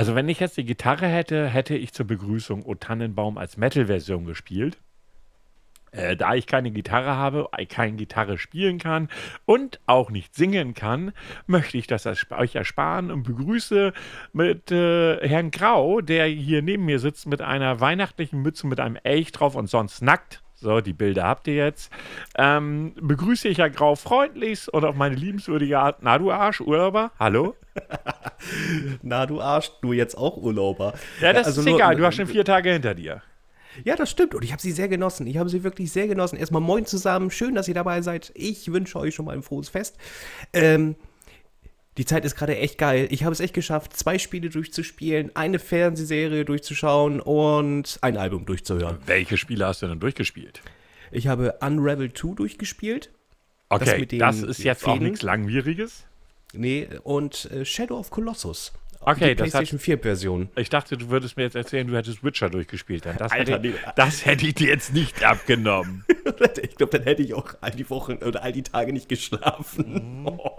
Also wenn ich jetzt die Gitarre hätte, hätte ich zur Begrüßung O Tannenbaum als Metal-Version gespielt. Äh, da ich keine Gitarre habe, äh, keine Gitarre spielen kann und auch nicht singen kann, möchte ich das euch ersparen und begrüße mit äh, Herrn Grau, der hier neben mir sitzt mit einer weihnachtlichen Mütze mit einem Elch drauf und sonst nackt. So, die Bilder habt ihr jetzt. Ähm, begrüße ich Herr Grau freundlichst und auf meine liebenswürdige Art. Na, du Arsch, Urlauber, hallo? Na, du Arsch, du jetzt auch Urlauber. Ja, das also ist egal, du hast schon vier Tage hinter dir. Ja, das stimmt. Und ich habe sie sehr genossen. Ich habe sie wirklich sehr genossen. Erstmal moin zusammen. Schön, dass ihr dabei seid. Ich wünsche euch schon mal ein frohes Fest. Ähm, die Zeit ist gerade echt geil. Ich habe es echt geschafft, zwei Spiele durchzuspielen, eine Fernsehserie durchzuschauen und ein Album durchzuhören. Welche Spiele hast du denn durchgespielt? Ich habe Unravel 2 durchgespielt. Okay, das, das ist jetzt Fäden. auch nichts Langwieriges. Nee, und äh, Shadow of Colossus. Okay, die PlayStation 4 Version. Ich dachte, du würdest mir jetzt erzählen, du hättest Witcher durchgespielt. Das, Alter, hätte, das hätte ich dir jetzt nicht abgenommen. ich glaube, dann hätte ich auch all die Wochen oder all die Tage nicht geschlafen. Mhm.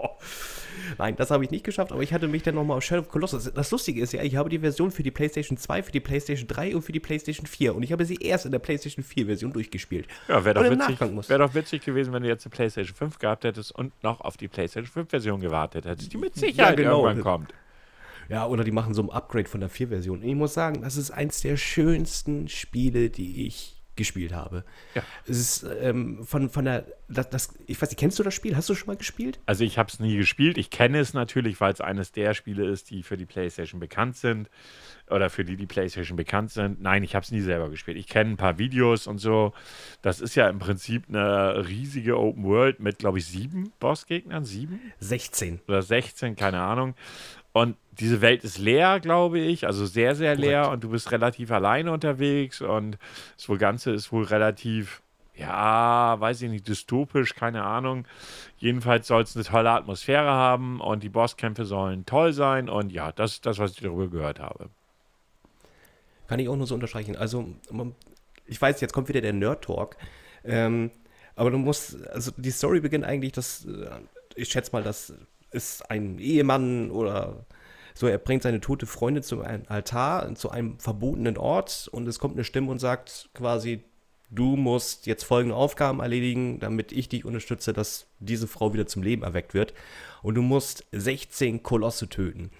Nein, das habe ich nicht geschafft, aber ich hatte mich dann nochmal auf Shadow of Colossus. Das Lustige ist ja, ich habe die Version für die PlayStation 2, für die PlayStation 3 und für die PlayStation 4 und ich habe sie erst in der PlayStation 4 Version durchgespielt. Ja, wäre doch, witzig, wär doch witzig gewesen, wenn du jetzt eine PlayStation 5 gehabt hättest und noch auf die PlayStation 5 Version gewartet hättest, die mit Sicherheit ja, genau. irgendwann kommt. Ja, oder die machen so ein Upgrade von der 4-Version. Ich muss sagen, das ist eins der schönsten Spiele, die ich gespielt habe. Ja. Es ist ähm, von, von der, das, das, ich weiß nicht, kennst du das Spiel? Hast du schon mal gespielt? Also ich habe es nie gespielt. Ich kenne es natürlich, weil es eines der Spiele ist, die für die PlayStation bekannt sind oder für die die PlayStation bekannt sind. Nein, ich habe es nie selber gespielt. Ich kenne ein paar Videos und so. Das ist ja im Prinzip eine riesige Open World mit, glaube ich, sieben Bossgegnern. Sieben? 16. Oder 16, keine Ahnung. Und diese Welt ist leer, glaube ich, also sehr, sehr leer Correct. und du bist relativ alleine unterwegs und das Ganze ist wohl relativ, ja, weiß ich nicht, dystopisch, keine Ahnung. Jedenfalls soll es eine tolle Atmosphäre haben und die Bosskämpfe sollen toll sein und ja, das ist das, was ich darüber gehört habe. Kann ich auch nur so unterstreichen. Also, ich weiß, jetzt kommt wieder der Nerd-Talk, ähm, aber du musst, also die Story beginnt eigentlich, dass, äh, ich schätze mal, das ist ein Ehemann oder so, er bringt seine tote Freundin zu einem Altar, zu einem verbotenen Ort und es kommt eine Stimme und sagt quasi, du musst jetzt folgende Aufgaben erledigen, damit ich dich unterstütze, dass diese Frau wieder zum Leben erweckt wird. Und du musst 16 Kolosse töten.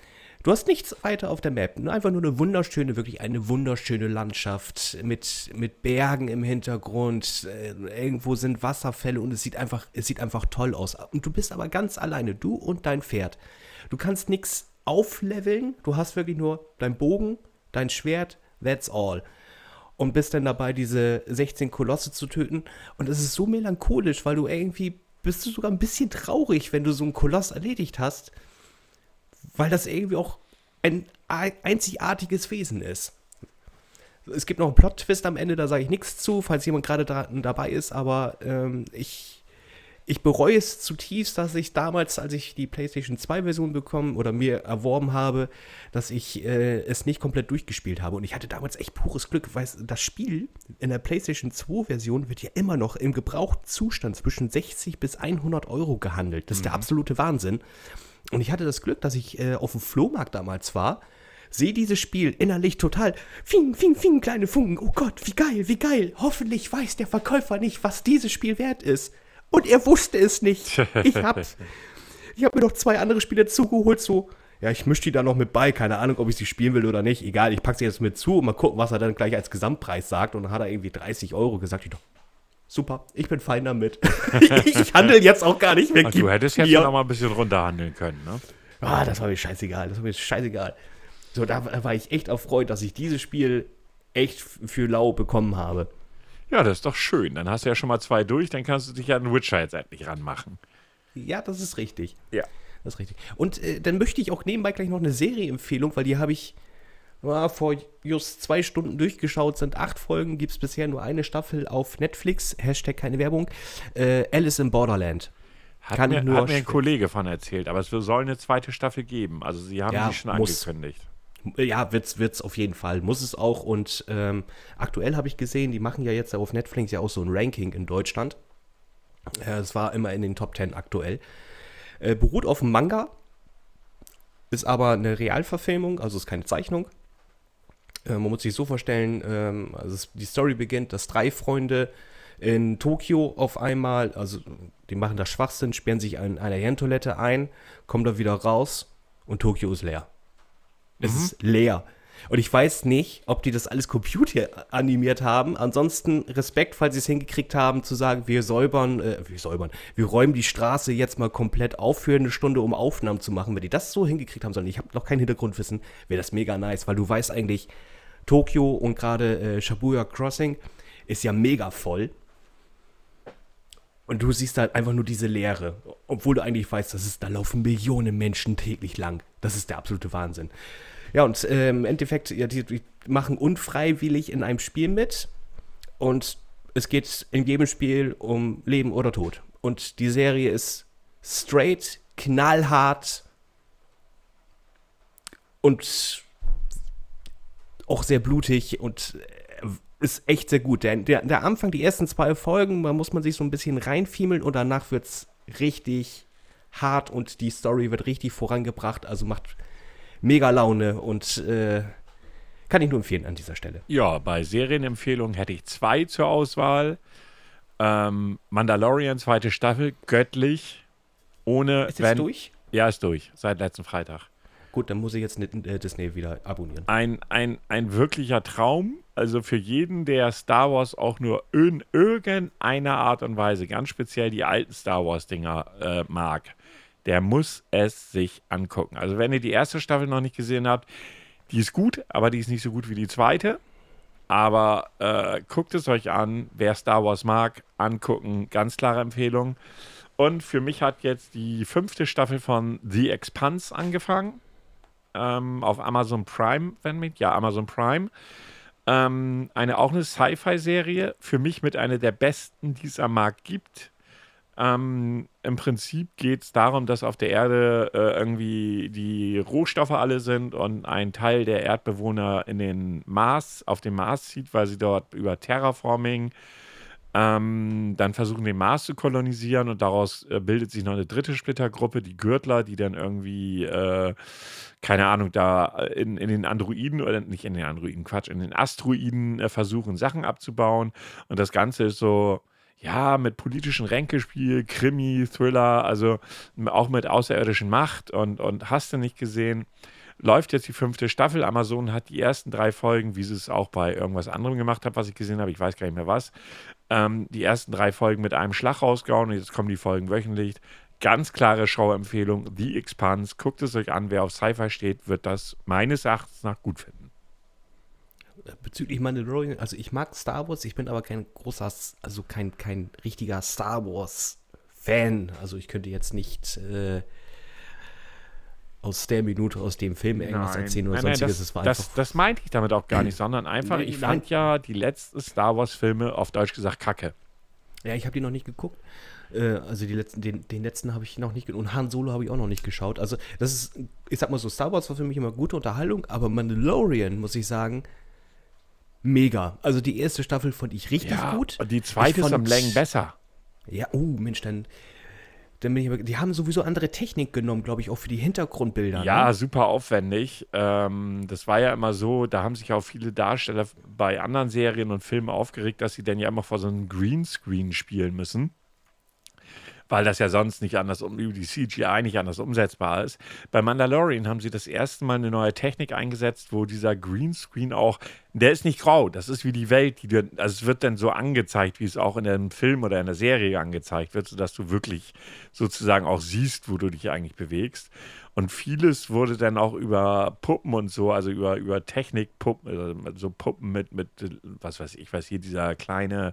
Du hast nichts weiter auf der Map, einfach nur eine wunderschöne, wirklich eine wunderschöne Landschaft mit, mit Bergen im Hintergrund. Äh, irgendwo sind Wasserfälle und es sieht einfach, es sieht einfach toll aus. Und du bist aber ganz alleine, du und dein Pferd. Du kannst nichts aufleveln. Du hast wirklich nur dein Bogen, dein Schwert, that's all. Und bist dann dabei, diese 16 Kolosse zu töten. Und es ist so melancholisch, weil du irgendwie bist du sogar ein bisschen traurig, wenn du so einen Koloss erledigt hast, weil das irgendwie auch ein einzigartiges Wesen ist. Es gibt noch einen Plot-Twist am Ende, da sage ich nichts zu, falls jemand gerade da, dabei ist, aber ähm, ich ich bereue es zutiefst, dass ich damals, als ich die PlayStation 2 Version bekommen oder mir erworben habe, dass ich äh, es nicht komplett durchgespielt habe. Und ich hatte damals echt pures Glück, weil das Spiel in der PlayStation 2 Version wird ja immer noch im gebrauchten Zustand zwischen 60 bis 100 Euro gehandelt. Das ist mhm. der absolute Wahnsinn. Und ich hatte das Glück, dass ich äh, auf dem Flohmarkt damals war sehe dieses Spiel innerlich total fing, fing, fing, kleine Funken. Oh Gott, wie geil, wie geil. Hoffentlich weiß der Verkäufer nicht, was dieses Spiel wert ist. Und er wusste es nicht. Ich hab's. Ich habe mir noch zwei andere Spiele zugeholt, so, ja, ich mische die da noch mit bei, keine Ahnung, ob ich sie spielen will oder nicht. Egal, ich packe sie jetzt mit zu und mal gucken, was er dann gleich als Gesamtpreis sagt. Und dann hat er irgendwie 30 Euro gesagt. Ich dachte, super, ich bin fein damit. ich handle jetzt auch gar nicht mehr. du hättest jetzt noch mal ein bisschen runterhandeln können, ne? Ah, das war mir scheißegal, das war mir scheißegal. So, da, da war ich echt erfreut, dass ich dieses Spiel echt für lau bekommen habe. Ja, das ist doch schön. Dann hast du ja schon mal zwei durch, dann kannst du dich ja an Witcher jetzt endlich ranmachen. Ja, das ist richtig. Ja. Das ist richtig. Und äh, dann möchte ich auch nebenbei gleich noch eine Serieempfehlung, weil die habe ich ja, vor just zwei Stunden durchgeschaut. Sind acht Folgen, gibt es bisher nur eine Staffel auf Netflix. Hashtag keine Werbung. Äh, Alice in Borderland. Hat, Kann mir, hat mir ein Kollege von erzählt, aber es soll eine zweite Staffel geben. Also sie haben ja, die schon muss. angekündigt. Ja, wird's, wird's auf jeden Fall. Muss es auch. Und ähm, aktuell habe ich gesehen, die machen ja jetzt auf Netflix ja auch so ein Ranking in Deutschland. Äh, es war immer in den Top 10 aktuell. Äh, beruht auf dem Manga. ist aber eine Realverfilmung, also ist keine Zeichnung. Äh, man muss sich so vorstellen, ähm, also es, die Story beginnt, dass drei Freunde in Tokio auf einmal, also die machen da Schwachsinn, sperren sich in einer Herrentoilette ein, kommen da wieder raus und Tokio ist leer. Es Mhm. ist leer. Und ich weiß nicht, ob die das alles computeranimiert haben. Ansonsten Respekt, falls sie es hingekriegt haben, zu sagen, wir säubern, äh, wir säubern, wir räumen die Straße jetzt mal komplett auf für eine Stunde, um Aufnahmen zu machen. Wenn die das so hingekriegt haben sollen, ich habe noch kein Hintergrundwissen, wäre das mega nice, weil du weißt eigentlich, Tokio und gerade äh, Shibuya Crossing ist ja mega voll. Und du siehst halt einfach nur diese Leere, obwohl du eigentlich weißt, dass es, da laufen Millionen Menschen täglich lang. Das ist der absolute Wahnsinn. Ja, und äh, im Endeffekt, ja, die, die machen unfreiwillig in einem Spiel mit. Und es geht in jedem Spiel um Leben oder Tod. Und die Serie ist straight, knallhart und auch sehr blutig und äh, ist echt sehr gut. Der, der, der Anfang, die ersten zwei Folgen, da muss man sich so ein bisschen reinfiemeln und danach wird es richtig hart und die Story wird richtig vorangebracht. Also macht mega Laune und äh, kann ich nur empfehlen an dieser Stelle. Ja, bei Serienempfehlungen hätte ich zwei zur Auswahl. Ähm, Mandalorian, zweite Staffel, göttlich. Ohne. Ist jetzt durch? Ja, ist durch. Seit letzten Freitag. Gut, dann muss ich jetzt äh, Disney wieder abonnieren. Ein, ein, ein wirklicher Traum. Also für jeden, der Star Wars auch nur in irgendeiner Art und Weise, ganz speziell die alten Star Wars-Dinger äh, mag, der muss es sich angucken. Also wenn ihr die erste Staffel noch nicht gesehen habt, die ist gut, aber die ist nicht so gut wie die zweite. Aber äh, guckt es euch an. Wer Star Wars mag, angucken. Ganz klare Empfehlung. Und für mich hat jetzt die fünfte Staffel von The Expanse angefangen. Ähm, auf Amazon Prime, wenn mit. Ja, Amazon Prime. Ähm, eine auch eine Sci-Fi-Serie. Für mich mit einer der besten, die es am Markt gibt. Ähm, Im Prinzip geht es darum, dass auf der Erde äh, irgendwie die Rohstoffe alle sind und ein Teil der Erdbewohner in den Mars, auf den Mars zieht, weil sie dort über Terraforming ähm, dann versuchen, den Mars zu kolonisieren und daraus äh, bildet sich noch eine dritte Splittergruppe, die Gürtler, die dann irgendwie, äh, keine Ahnung, da in, in den Androiden oder nicht in den Androiden, Quatsch, in den Asteroiden äh, versuchen, Sachen abzubauen. Und das Ganze ist so, ja, mit politischen Ränkespiel, Krimi, Thriller, also auch mit außerirdischen Macht und, und hast du nicht gesehen. Läuft jetzt die fünfte Staffel. Amazon hat die ersten drei Folgen, wie sie es auch bei irgendwas anderem gemacht hat, was ich gesehen habe, ich weiß gar nicht mehr was, ähm, die ersten drei Folgen mit einem Schlag rausgehauen und jetzt kommen die Folgen wöchentlich. Ganz klare Schauempfehlung, The Expanse. Guckt es euch an, wer auf Sci-Fi steht, wird das meines Erachtens nach gut finden. Bezüglich Mandalorian, also ich mag Star Wars, ich bin aber kein großer, also kein, kein richtiger Star Wars-Fan. Also ich könnte jetzt nicht äh, aus der Minute aus dem Film irgendwas erzählen oder nein, nein, sonstiges. das, Es war das, das meinte ich damit auch gar nicht, sondern einfach, Nein, ich nein. fand ja die letzten Star Wars-Filme auf Deutsch gesagt kacke. Ja, ich habe die noch nicht geguckt. Äh, also die letzten, den, den letzten habe ich noch nicht und Han Solo habe ich auch noch nicht geschaut. Also das ist, ich sag mal so, Star Wars war für mich immer gute Unterhaltung, aber Mandalorian muss ich sagen, mega. Also die erste Staffel fand ich richtig gut. und die zweite ist am Längen besser. Ja, oh Mensch, dann, dann bin ich aber, die haben sowieso andere Technik genommen, glaube ich, auch für die Hintergrundbilder. Ja, ne? super aufwendig. Ähm, das war ja immer so, da haben sich auch viele Darsteller bei anderen Serien und Filmen aufgeregt, dass sie dann ja immer vor so einem Greenscreen spielen müssen. Weil das ja sonst nicht anders, um die CGI nicht anders umsetzbar ist. Bei Mandalorian haben sie das erste Mal eine neue Technik eingesetzt, wo dieser Greenscreen auch, der ist nicht grau, das ist wie die Welt, die also es wird dann so angezeigt, wie es auch in einem Film oder in der Serie angezeigt wird, sodass du wirklich sozusagen auch siehst, wo du dich eigentlich bewegst. Und vieles wurde dann auch über Puppen und so, also über, über Technikpuppen, also so Puppen mit, mit, was weiß ich, was hier dieser kleine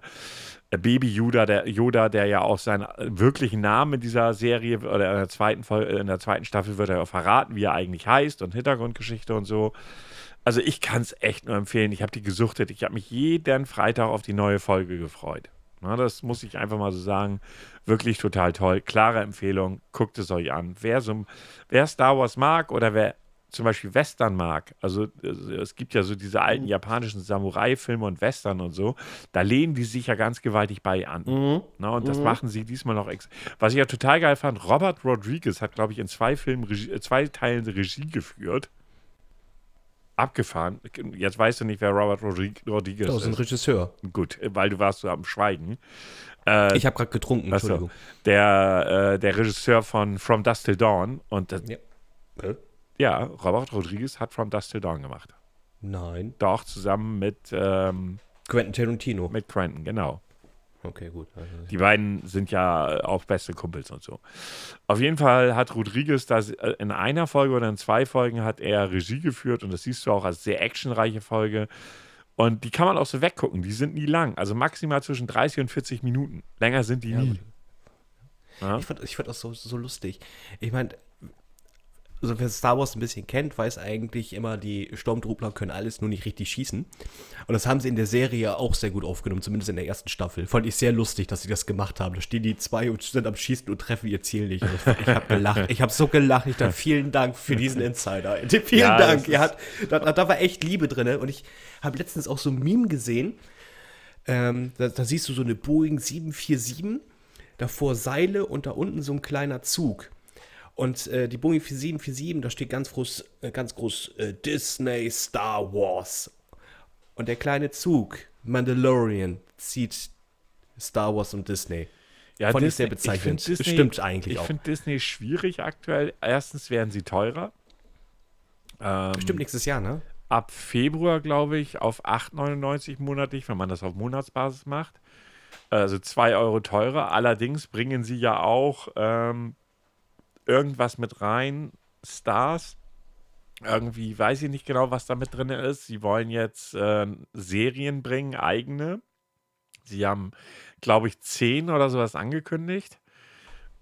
äh, Baby Yoda, der Yoda, der ja auch seinen wirklichen Namen in dieser Serie oder in der zweiten Folge, in der zweiten Staffel wird er ja verraten, wie er eigentlich heißt und Hintergrundgeschichte und so. Also ich kann es echt nur empfehlen. Ich habe die gesuchtet. Ich habe mich jeden Freitag auf die neue Folge gefreut. Na, das muss ich einfach mal so sagen. Wirklich total toll. Klare Empfehlung. Guckt es euch an. Wer, so, wer Star Wars mag oder wer zum Beispiel Western mag, also es gibt ja so diese alten japanischen Samurai-Filme und Western und so, da lehnen die sich ja ganz gewaltig bei an. Mhm. Na, und das Mhm. machen sie diesmal noch. Ex Was ich ja total geil fand, Robert Rodriguez hat, glaube ich, in zwei Filmen, Regie, äh, zwei Teilen Regie geführt. Abgefahren. Jetzt weißt du nicht, wer Robert Rodrig Rodriguez Das ist ein ist. Regisseur. Gut, weil du warst so am Schweigen. Äh, Ich habe gerade getrunken, so. Entschuldigung. der, äh, der Regisseur von From Dust Till Dawn. Und das, Ja. Äh? ja, Robert Rodriguez hat From Dust Till Dawn gemacht. Nein. Doch, zusammen mit, ähm, Quentin Tarantino. mit Quentin, genau. Okay, gut. Also, Die beiden sind ja auch beste Kumpels und so. Auf jeden Fall hat Rodriguez das äh, in einer Folge oder in zwei Folgen hat er Regie geführt und das siehst du auch als sehr actionreiche Folge. Und die kann man auch so weggucken. Die sind nie lang. Also maximal zwischen 30 und 40 Minuten. Länger sind die Ja, nie. Ja? Ich fand, ich fand das so, so lustig. Ich meine, also wer Star Wars ein bisschen kennt, weiß eigentlich immer, die Sturmtruppler können alles nur nicht richtig schießen. Und das haben sie in der Serie auch sehr gut aufgenommen, zumindest in der ersten Staffel. Fand ich sehr lustig, dass sie das gemacht haben. Da stehen die zwei und sind am Schießen und treffen ihr Ziel nicht. Und Ich habe gelacht. Ich habe so gelacht. Ich dachte, vielen Dank für diesen Insider. Vielen Ja, Dank. Ihr hat, da, da war echt Liebe drin. Und ich habe letztens auch so ein Meme gesehen. Ähm, da, da siehst du so eine Boeing 747, davor Seile und da unten so ein kleiner Zug. Und äh, die Boeing 747, da steht ganz groß, äh, ganz groß äh, Disney Star Wars. Und der kleine Zug, Mandalorian, zieht Star Wars und Disney. Ja, Fand ich Disney- sehr bezeichnend. find Disney- Stimmt eigentlich Ich auch. finde Disney schwierig aktuell. Erstens werden sie teurer. Ähm, Stimmt nächstes Jahr, ne? ab Februar, glaube ich, auf 8,99 monatlich, wenn man das auf Monatsbasis macht. Also 2 Euro teurer. Allerdings bringen sie ja auch ähm, irgendwas mit rein, Stars. Irgendwie weiß ich nicht genau, was da mit drin ist. Sie wollen jetzt äh, Serien bringen, eigene. Sie haben, glaube ich, 10 oder sowas angekündigt.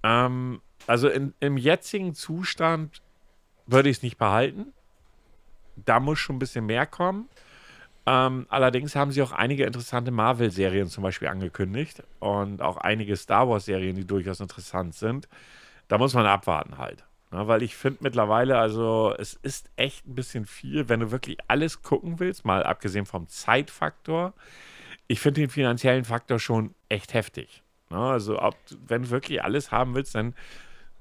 Ähm, also in, im jetzigen Zustand würde ich es nicht behalten da muss schon ein bisschen mehr kommen. Ähm, allerdings haben sie auch einige interessante Marvel-Serien zum Beispiel angekündigt und auch einige Star Wars-Serien, die durchaus interessant sind. Da muss man abwarten halt. Ne, weil ich finde mittlerweile, also es ist echt ein bisschen viel, wenn du wirklich alles gucken willst, mal abgesehen vom Zeitfaktor. Ich finde den finanziellen Faktor schon echt heftig. Ne, also ob, wenn du wirklich alles haben willst, dann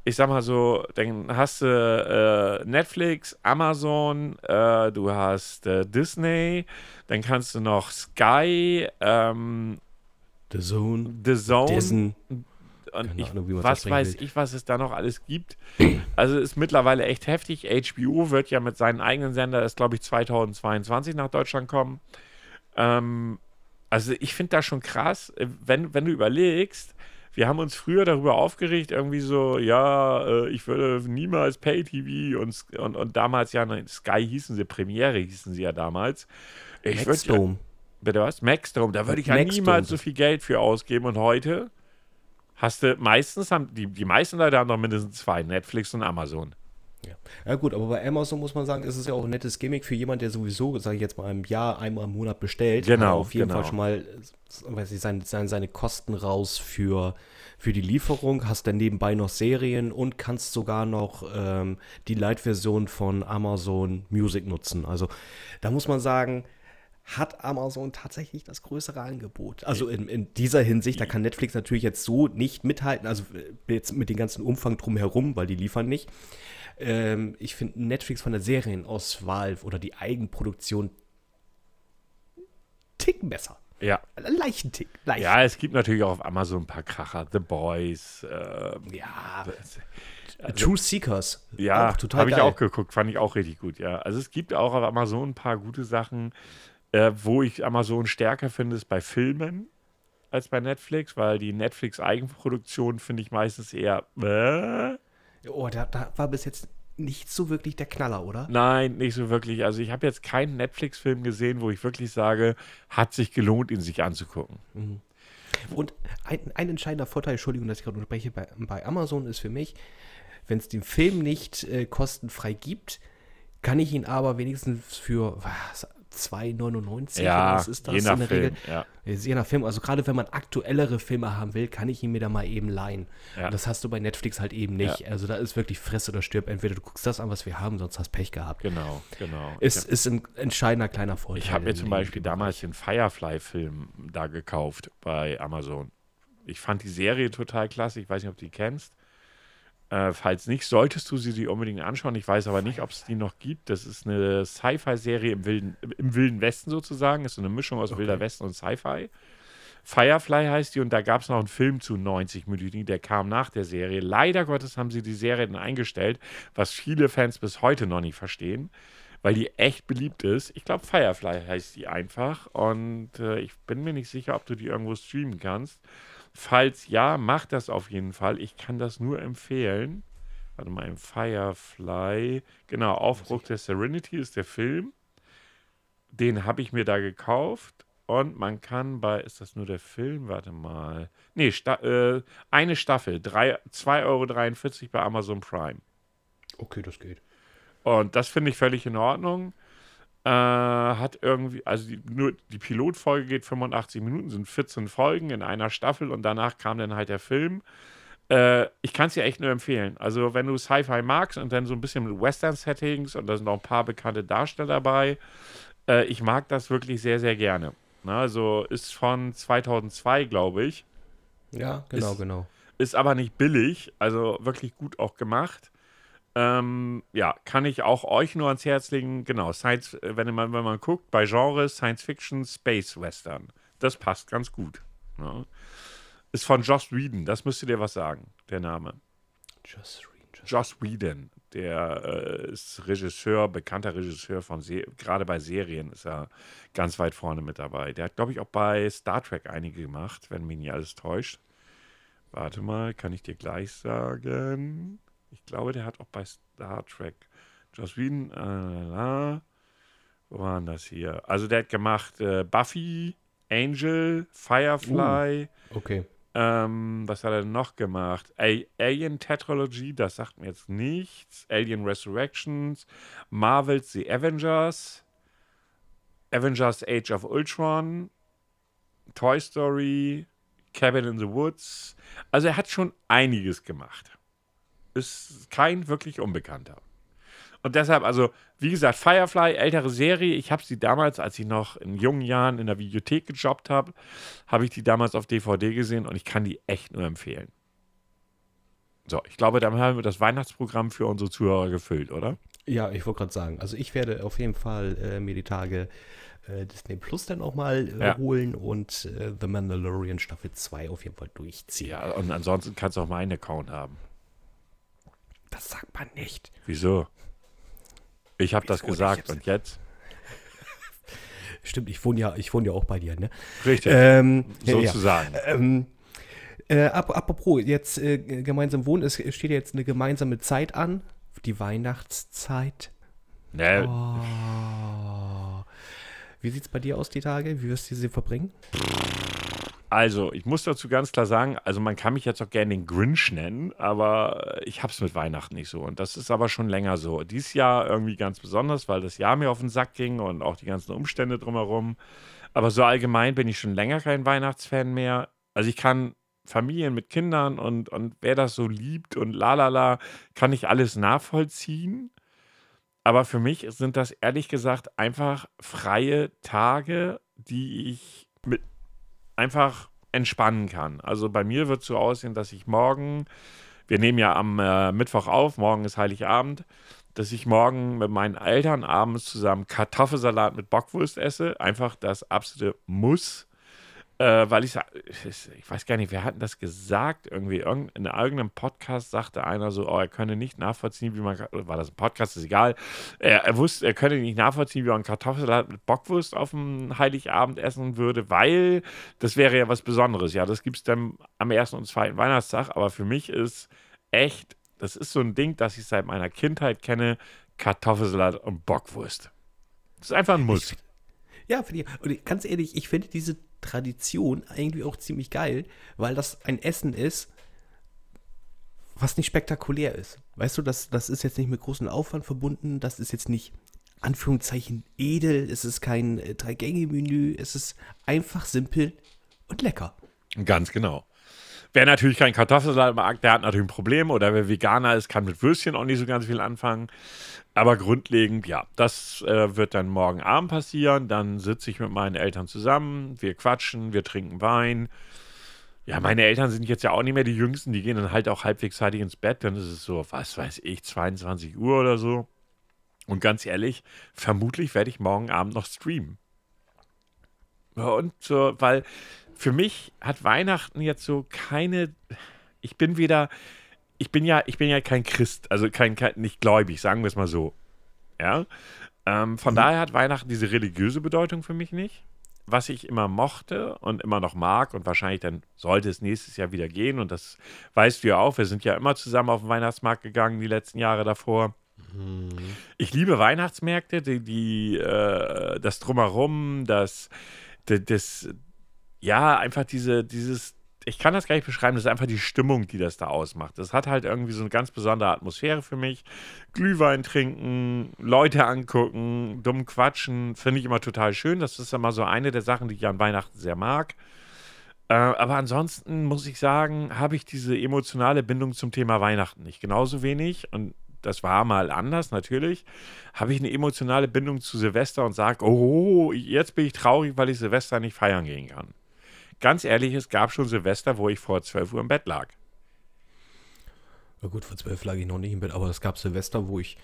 ich sag mal so, dann hast du äh, Netflix, Amazon, äh, du hast äh, Disney, dann kannst du noch Sky, ähm, The Zone, The Zone Disney. Und ich, Ahnung, was weiß will. ich, was es da noch alles gibt. Also ist mittlerweile echt heftig. HBO wird ja mit seinen eigenen Sender, das glaube ich 2022 nach Deutschland kommen. Ähm, also ich finde das schon krass, äh, wenn, wenn du überlegst, wir haben uns früher darüber aufgeregt, irgendwie so, ja, äh, ich würde niemals Pay-TV und, und, und damals ja, Sky hießen sie, Premiere hießen sie ja damals. Ich würde ja, Maxdome. bitte was? Maxdome, da würde ich ja Maxdome. niemals so viel Geld für ausgeben und heute hast du, meistens haben, die, die meisten Leute haben doch mindestens zwei, Netflix und Amazon. Ja. ja gut, aber bei Amazon muss man sagen, ist es ja auch ein nettes Gimmick für jemanden, der sowieso, sage ich jetzt mal, im Jahr einmal im Monat bestellt. Genau, Auf jeden genau. Fall schon mal weiß ich, seine, seine, seine Kosten raus für, für die Lieferung, hast dann nebenbei noch Serien und kannst sogar noch ähm, die Light-Version von Amazon Music nutzen. Also da muss man sagen, hat Amazon tatsächlich das größere Angebot. Also in, in dieser Hinsicht, da kann Netflix natürlich jetzt so nicht mithalten, also äh, jetzt mit dem ganzen Umfang drumherum, weil die liefern nicht. Ähm, ich finde Netflix von der Serienauswahl oder die Eigenproduktion Ticken besser. Ja. Leichten Tick. Leicht. Ja, es gibt natürlich auch auf Amazon ein paar Kracher. The Boys. Äh, ja. also- True Seekers. Ja, habe ich auch geguckt, fand ich auch richtig gut, ja. Also es gibt auch auf Amazon ein paar gute Sachen, äh, wo ich Amazon stärker finde, ist bei Filmen als bei Netflix, weil die Netflix-Eigenproduktion finde ich meistens eher, äh, Oh, da, da war bis jetzt nicht so wirklich der Knaller, oder? nein, nicht so wirklich. Also ich habe jetzt keinen Netflix-Film gesehen, wo ich wirklich sage, hat sich gelohnt, ihn sich anzugucken. Und ein, ein entscheidender Vorteil, Entschuldigung, dass ich gerade unterbreche, bei, bei Amazon ist für mich, wenn es den Film nicht äh, kostenfrei gibt, kann ich ihn aber wenigstens für was, 2,99 Ja, was ist das je nach in der Film. Regel? Ja. Je nach Film, also gerade wenn man aktuellere Filme haben will, kann ich ihn mir da mal eben leihen. Ja. Das hast du bei Netflix halt eben nicht. Ja. Also da ist wirklich friss oder stirb. Entweder du guckst das an, was wir haben, sonst hast Pech gehabt. Genau, genau. Ist, ist ein entscheidender kleiner Vorteil. Ich habe mir zum Beispiel damals den Firefly-Film da gekauft bei Amazon. Ich fand die Serie total klasse. Ich weiß nicht, ob du die kennst. Äh, falls nicht, solltest du sie dir unbedingt anschauen. Ich weiß aber nicht, ob es die noch gibt. Das ist eine Sci-Fi-Serie im wilden, im wilden Westen sozusagen. Ist so eine Mischung aus Wilder Westen und Sci-Fi. Firefly heißt die und da gab es noch einen Film zu 90 Minuten, der kam nach der Serie. Leider Gottes haben sie die Serie dann eingestellt, was viele Fans bis heute noch nicht verstehen, weil die echt beliebt ist. Ich glaube, Firefly heißt die einfach und äh, ich bin mir nicht sicher, ob du die irgendwo streamen kannst. Falls ja, mach das auf jeden Fall. Ich kann das nur empfehlen. Warte mal, im Firefly. Genau, Aufbruch der Serenity ist der Film. Den habe ich mir da gekauft. Und man kann bei, ist das nur der Film? Warte mal. Nee, Sta äh, eine Staffel, drei- 2,43 Euro bei Amazon Prime. Okay, das geht. Und das finde ich völlig in Ordnung. Äh, hat irgendwie, also die, nur die Pilotfolge geht 85 Minuten, sind 14 Folgen in einer Staffel und danach kam dann halt der Film. Äh, ich kann es dir echt nur empfehlen. Also, wenn du Sci-Fi magst und dann so ein bisschen mit Western-Settings und da sind auch ein paar bekannte Darsteller dabei, äh, ich mag das wirklich sehr, sehr gerne. Na, also ist von 2002, glaube ich. Ja, genau, Ist- genau. Ist aber nicht billig, also wirklich gut auch gemacht. Ähm, ja, kann ich auch euch nur ans Herz legen. Genau, Science, äh, wenn man, wenn man guckt, bei Genres Science Fiction, Space Western. Das passt ganz gut. Ja. Ist von Joss Whedon, das müsste dir was sagen, der Name. Read, just Joss Whedon, der äh, ist Regisseur, bekannter Regisseur von Se gerade bei Serien ist er ganz weit vorne mit dabei. Der hat, glaube ich, auch bei Star Trek einige gemacht, wenn mich nicht alles täuscht. Warte mal, kann ich dir gleich sagen. Ich glaube, der hat auch bei Star Trek. Joss Whedon, äh, wo war denn das hier? Also der hat gemacht äh, Buffy, Angel, Firefly, Okay. ähm, was hat er denn noch gemacht? A Alien Tetralogy, das sagt mir jetzt nichts. Alien Resurrections, Marvel's The Avengers, Avengers Age of Ultron, Toy Story, Cabin in the Woods. Also er hat schon einiges gemacht. Ist kein wirklich Unbekannter. Und deshalb, also, wie gesagt, Firefly, ältere Serie. Ich habe sie damals, als ich noch in jungen Jahren in der Videothek gejobbt habe, habe ich die damals auf DVD gesehen und ich kann die echt nur empfehlen. So, ich glaube, damit haben wir das Weihnachtsprogramm für unsere Zuhörer gefüllt, oder? Ja, ich wollte gerade sagen, also ich werde auf jeden Fall äh, mir die Tage äh, Disney Plus dann auch mal äh, Ja. holen und äh, The Mandalorian Staffel 2 auf jeden Fall durchziehen. Ja, und ansonsten kannst du auch meinen Account haben. Das sagt man nicht. Wieso? Ich habe das gesagt und jetzt? Stimmt, ich wohne ja, ich wohne ja auch bei dir, ne? Richtig, Ähm, ja, ja. sozusagen. Ähm, äh, ap apropos, jetzt äh, gemeinsam wohnen, es steht jetzt eine gemeinsame Zeit an, die Weihnachtszeit. Ne, Oh. Wie sieht's bei dir aus die Tage? Wie wirst du sie verbringen? Also, ich muss dazu ganz klar sagen, also man kann mich jetzt auch gerne den Grinch nennen, aber ich hab's mit Weihnachten nicht so. Und das ist aber schon länger so. Dieses Jahr irgendwie ganz besonders, weil das Jahr mir auf den Sack ging und auch die ganzen Umstände drumherum. Aber so allgemein bin ich schon länger kein Weihnachtsfan mehr. Also ich kann Familien mit Kindern und, und wer das so liebt und lalala, kann ich alles nachvollziehen. Aber für mich sind das ehrlich gesagt einfach freie Tage, die ich mit einfach entspannen kann. Also bei mir wird es so aussehen, dass ich morgen, wir nehmen ja am äh, Mittwoch auf, morgen ist Heiligabend, dass ich morgen mit meinen Eltern abends zusammen Kartoffelsalat mit Bockwurst esse. Einfach das absolute Muss. Äh, weil ich, ich weiß gar nicht, wer hat denn das gesagt? Irgendwie irgend- in irgendeinem Podcast sagte einer so, oh, er könne nicht nachvollziehen, wie man, war das ein Podcast, ist egal. Er, er wusste, er könne nicht nachvollziehen, wie man Kartoffelsalat mit Bockwurst auf dem Heiligabend essen würde, weil das wäre ja was Besonderes. Ja, das gibt es dann am ersten und zweiten Weihnachtstag, aber für mich ist echt, das ist so ein Ding, das ich seit meiner Kindheit kenne, Kartoffelsalat und Bockwurst. Das ist einfach ein Muss. Ja, finde ich. Und ganz ehrlich, ich finde diese Tradition eigentlich auch ziemlich geil, weil das ein Essen ist, was nicht spektakulär ist. Weißt du, das, das ist jetzt nicht mit großem Aufwand verbunden, das ist jetzt nicht Anführungszeichen edel, es ist kein äh, Drei-Gänge-Menü, es ist einfach simpel und lecker. Ganz genau. Wer natürlich keinen Kartoffelsalat mag, der hat natürlich ein Problem. Oder wer Veganer ist, kann mit Würstchen auch nicht so ganz viel anfangen. Aber grundlegend, ja, das äh, wird dann morgen Abend passieren. Dann sitze ich mit meinen Eltern zusammen, wir quatschen, wir trinken Wein. Ja, meine Eltern sind jetzt ja auch nicht mehr die Jüngsten, die gehen dann halt auch halbwegs zeitig ins Bett. Dann ist es so, was weiß ich, 22 Uhr oder so. Und ganz ehrlich, vermutlich werde ich morgen Abend noch streamen. Und so, weil für mich hat Weihnachten jetzt so keine. Ich bin wieder. Ich bin ja, ich bin ja kein Christ, also kein, kein nicht gläubig, sagen wir es mal so. Ja. Ähm, von mhm. daher hat Weihnachten diese religiöse Bedeutung für mich nicht. Was ich immer mochte und immer noch mag und wahrscheinlich dann sollte es nächstes Jahr wieder gehen und das weißt du ja auch. Wir sind ja immer zusammen auf den Weihnachtsmarkt gegangen die letzten Jahre davor. Mhm. Ich liebe Weihnachtsmärkte, die, die äh, das drumherum, das, das, ja, einfach diese, dieses, ich kann das gar nicht beschreiben, das ist einfach die Stimmung, die das da ausmacht. Das hat halt irgendwie so eine ganz besondere Atmosphäre für mich. Glühwein trinken, Leute angucken, dumm quatschen, finde ich immer total schön. Das ist immer so eine der Sachen, die ich an Weihnachten sehr mag. Äh, aber ansonsten muss ich sagen, habe ich diese emotionale Bindung zum Thema Weihnachten nicht. Genauso wenig. Und das war mal anders, natürlich, habe ich eine emotionale Bindung zu Silvester und sage, oh, jetzt bin ich traurig, weil ich Silvester nicht feiern gehen kann. Ganz ehrlich, es gab schon Silvester, wo ich vor 12 Uhr im Bett lag. Na gut, vor 12 lag ich noch nicht im Bett, aber es gab Silvester, wo ich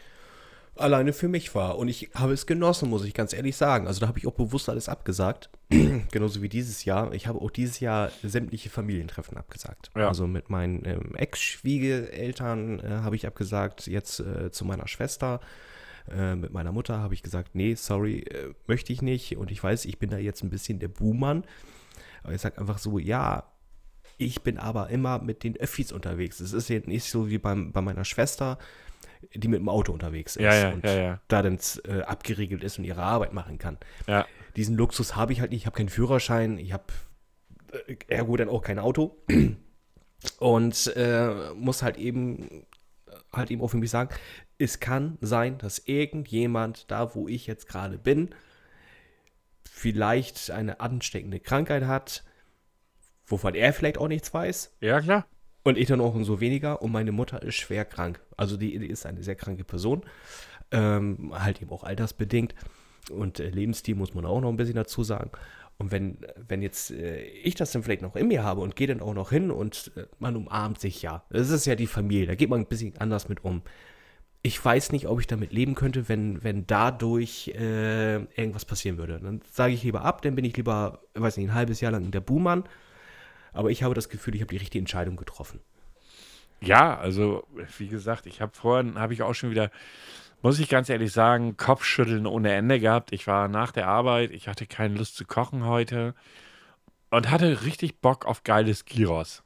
alleine für mich war. Und ich habe es genossen, muss ich ganz ehrlich sagen. Also da habe ich auch bewusst alles abgesagt. Genauso wie dieses Jahr. Ich habe auch dieses Jahr sämtliche Familientreffen abgesagt. Ja. Also mit meinen ähm, Ex-Schwiegereltern äh, habe ich abgesagt. Jetzt äh, zu meiner Schwester. Äh, mit meiner Mutter habe ich gesagt, nee, sorry, äh, möchte ich nicht. Und ich weiß, ich bin da jetzt ein bisschen der Buhmann. Aber ich sage einfach so, ja, ich bin aber immer mit den Öffis unterwegs. Es ist jetzt nicht so wie beim, bei meiner Schwester, die mit dem Auto unterwegs ist ja, ja, und ja, da dann äh, abgeriegelt ist und ihre Arbeit machen kann. Diesen Luxus habe ich halt nicht. Ich habe keinen Führerschein, ich habe äh, ergo dann auch kein Auto und äh, muss halt eben halt eben auch für mich sagen, es kann sein, dass irgendjemand da, wo ich jetzt gerade bin, vielleicht eine ansteckende Krankheit hat, wovon er vielleicht auch nichts weiß. Ja, klar. Und ich dann auch umso weniger. Und meine Mutter ist schwer krank. Also die, die ist eine sehr kranke Person. Ähm, halt eben auch altersbedingt. Und äh, Lebensstil muss man auch noch ein bisschen dazu sagen. Und wenn, wenn jetzt äh, ich das dann vielleicht noch in mir habe und gehe dann auch noch hin und äh, man umarmt sich ja. Das ist ja die Familie, da geht man ein bisschen anders mit um ich weiß nicht, ob ich damit leben könnte, wenn, wenn dadurch äh, irgendwas passieren würde. Dann sage ich lieber ab, dann bin ich lieber, weiß nicht, ein halbes Jahr lang der Buhmann. Aber ich habe das Gefühl, ich habe die richtige Entscheidung getroffen. Ja, also wie gesagt, ich habe vorhin, habe ich auch schon wieder, muss ich ganz ehrlich sagen, Kopfschütteln ohne Ende gehabt. Ich war nach der Arbeit, ich hatte keine Lust zu kochen heute und hatte richtig Bock auf geiles Gyros.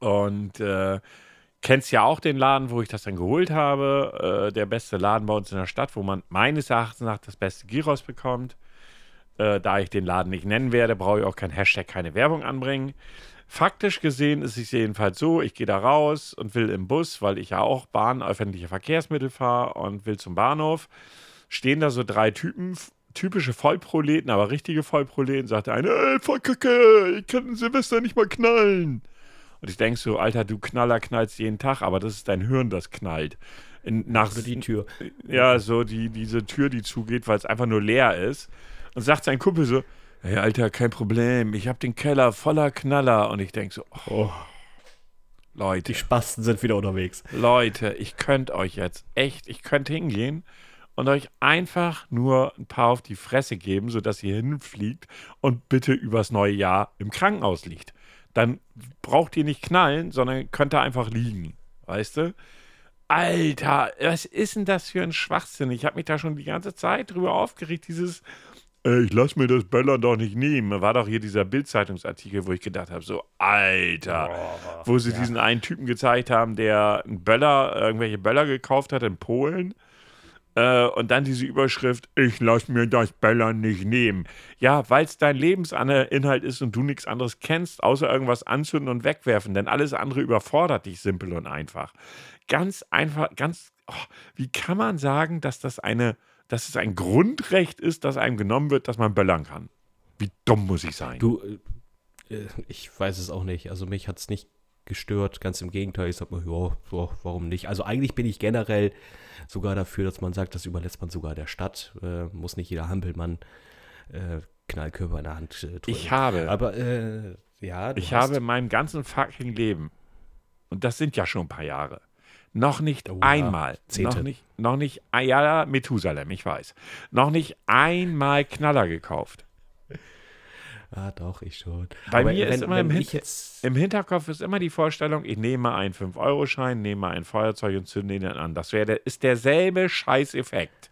Und äh, kennst ja auch den Laden, wo ich das dann geholt habe. Äh, der beste Laden bei uns in der Stadt, wo man meines Erachtens nach das beste Gyros bekommt. Äh, da ich den Laden nicht nennen werde, brauche ich auch kein Hashtag, keine Werbung anbringen. Faktisch gesehen ist es jedenfalls so, ich gehe da raus und will im Bus, weil ich ja auch Bahn, öffentliche Verkehrsmittel fahre und will zum Bahnhof. Stehen da so drei Typen, typische Vollproleten, aber richtige Vollproleten, sagt der eine, ey, voll ich kann Silvester nicht mal knallen. Und ich denke so, Alter, du Knaller knallst jeden Tag, aber das ist dein Hirn, das knallt. In, nach, Oder die Tür. Ja, so die, diese Tür, die zugeht, weil es einfach nur leer ist. Und sagt sein Kumpel so, hey Alter, kein Problem, ich habe den Keller voller Knaller. Und ich denke so, oh, Leute. Die Spasten sind wieder unterwegs. Leute, ich könnte euch jetzt echt, ich könnte hingehen und euch einfach nur ein paar auf die Fresse geben, sodass ihr hinfliegt und bitte übers neue Jahr im Krankenhaus liegt dann braucht ihr nicht knallen, sondern könnt da einfach liegen. Weißt du? Alter, was ist denn das für ein Schwachsinn? Ich habe mich da schon die ganze Zeit drüber aufgeregt, dieses, äh, ich lass mir das Böllern doch nicht nehmen. War doch hier dieser Bildzeitungsartikel, wo ich gedacht habe, so, Alter, oh, wo sie ja. diesen einen Typen gezeigt haben, der einen Böller, irgendwelche Böller gekauft hat in Polen äh, und dann diese Überschrift, ich lass mir das Bellern nicht nehmen. Ja, weil es dein Lebensinhalt ist und du nichts anderes kennst, außer irgendwas anzünden und wegwerfen. Denn alles andere überfordert dich simpel und einfach. Ganz einfach, ganz, oh, wie kann man sagen, dass das eine dass es ein Grundrecht ist, dass einem genommen wird, dass man böllern kann. Wie dumm muss ich sein? Du, äh, äh, ich weiß es auch nicht. Also mich hat es nicht gestört. Ganz im Gegenteil, ich sag mal, ja, warum nicht? Also eigentlich bin ich generell sogar dafür, dass man sagt, das überlässt man sogar der Stadt. Äh, muss nicht jeder Hampelmann äh, Knallkörper in der Hand äh. Ich habe. Aber äh, ja. Ich habe in meinem ganzen fucking Leben, und das sind ja schon ein paar Jahre, noch nicht oh, einmal, ja. noch nicht, noch nicht, ja, Methusalem, ich weiß, noch nicht einmal Knaller gekauft. Ah, doch, ich schon. Bei Aber mir wenn, ist immer im, Hin im, Hinterkopf ist immer die Vorstellung, ich nehme einen 5-Euro-Schein, nehme ein Feuerzeug und zünde ihn an. Das wär der, ist derselbe Scheißeffekt.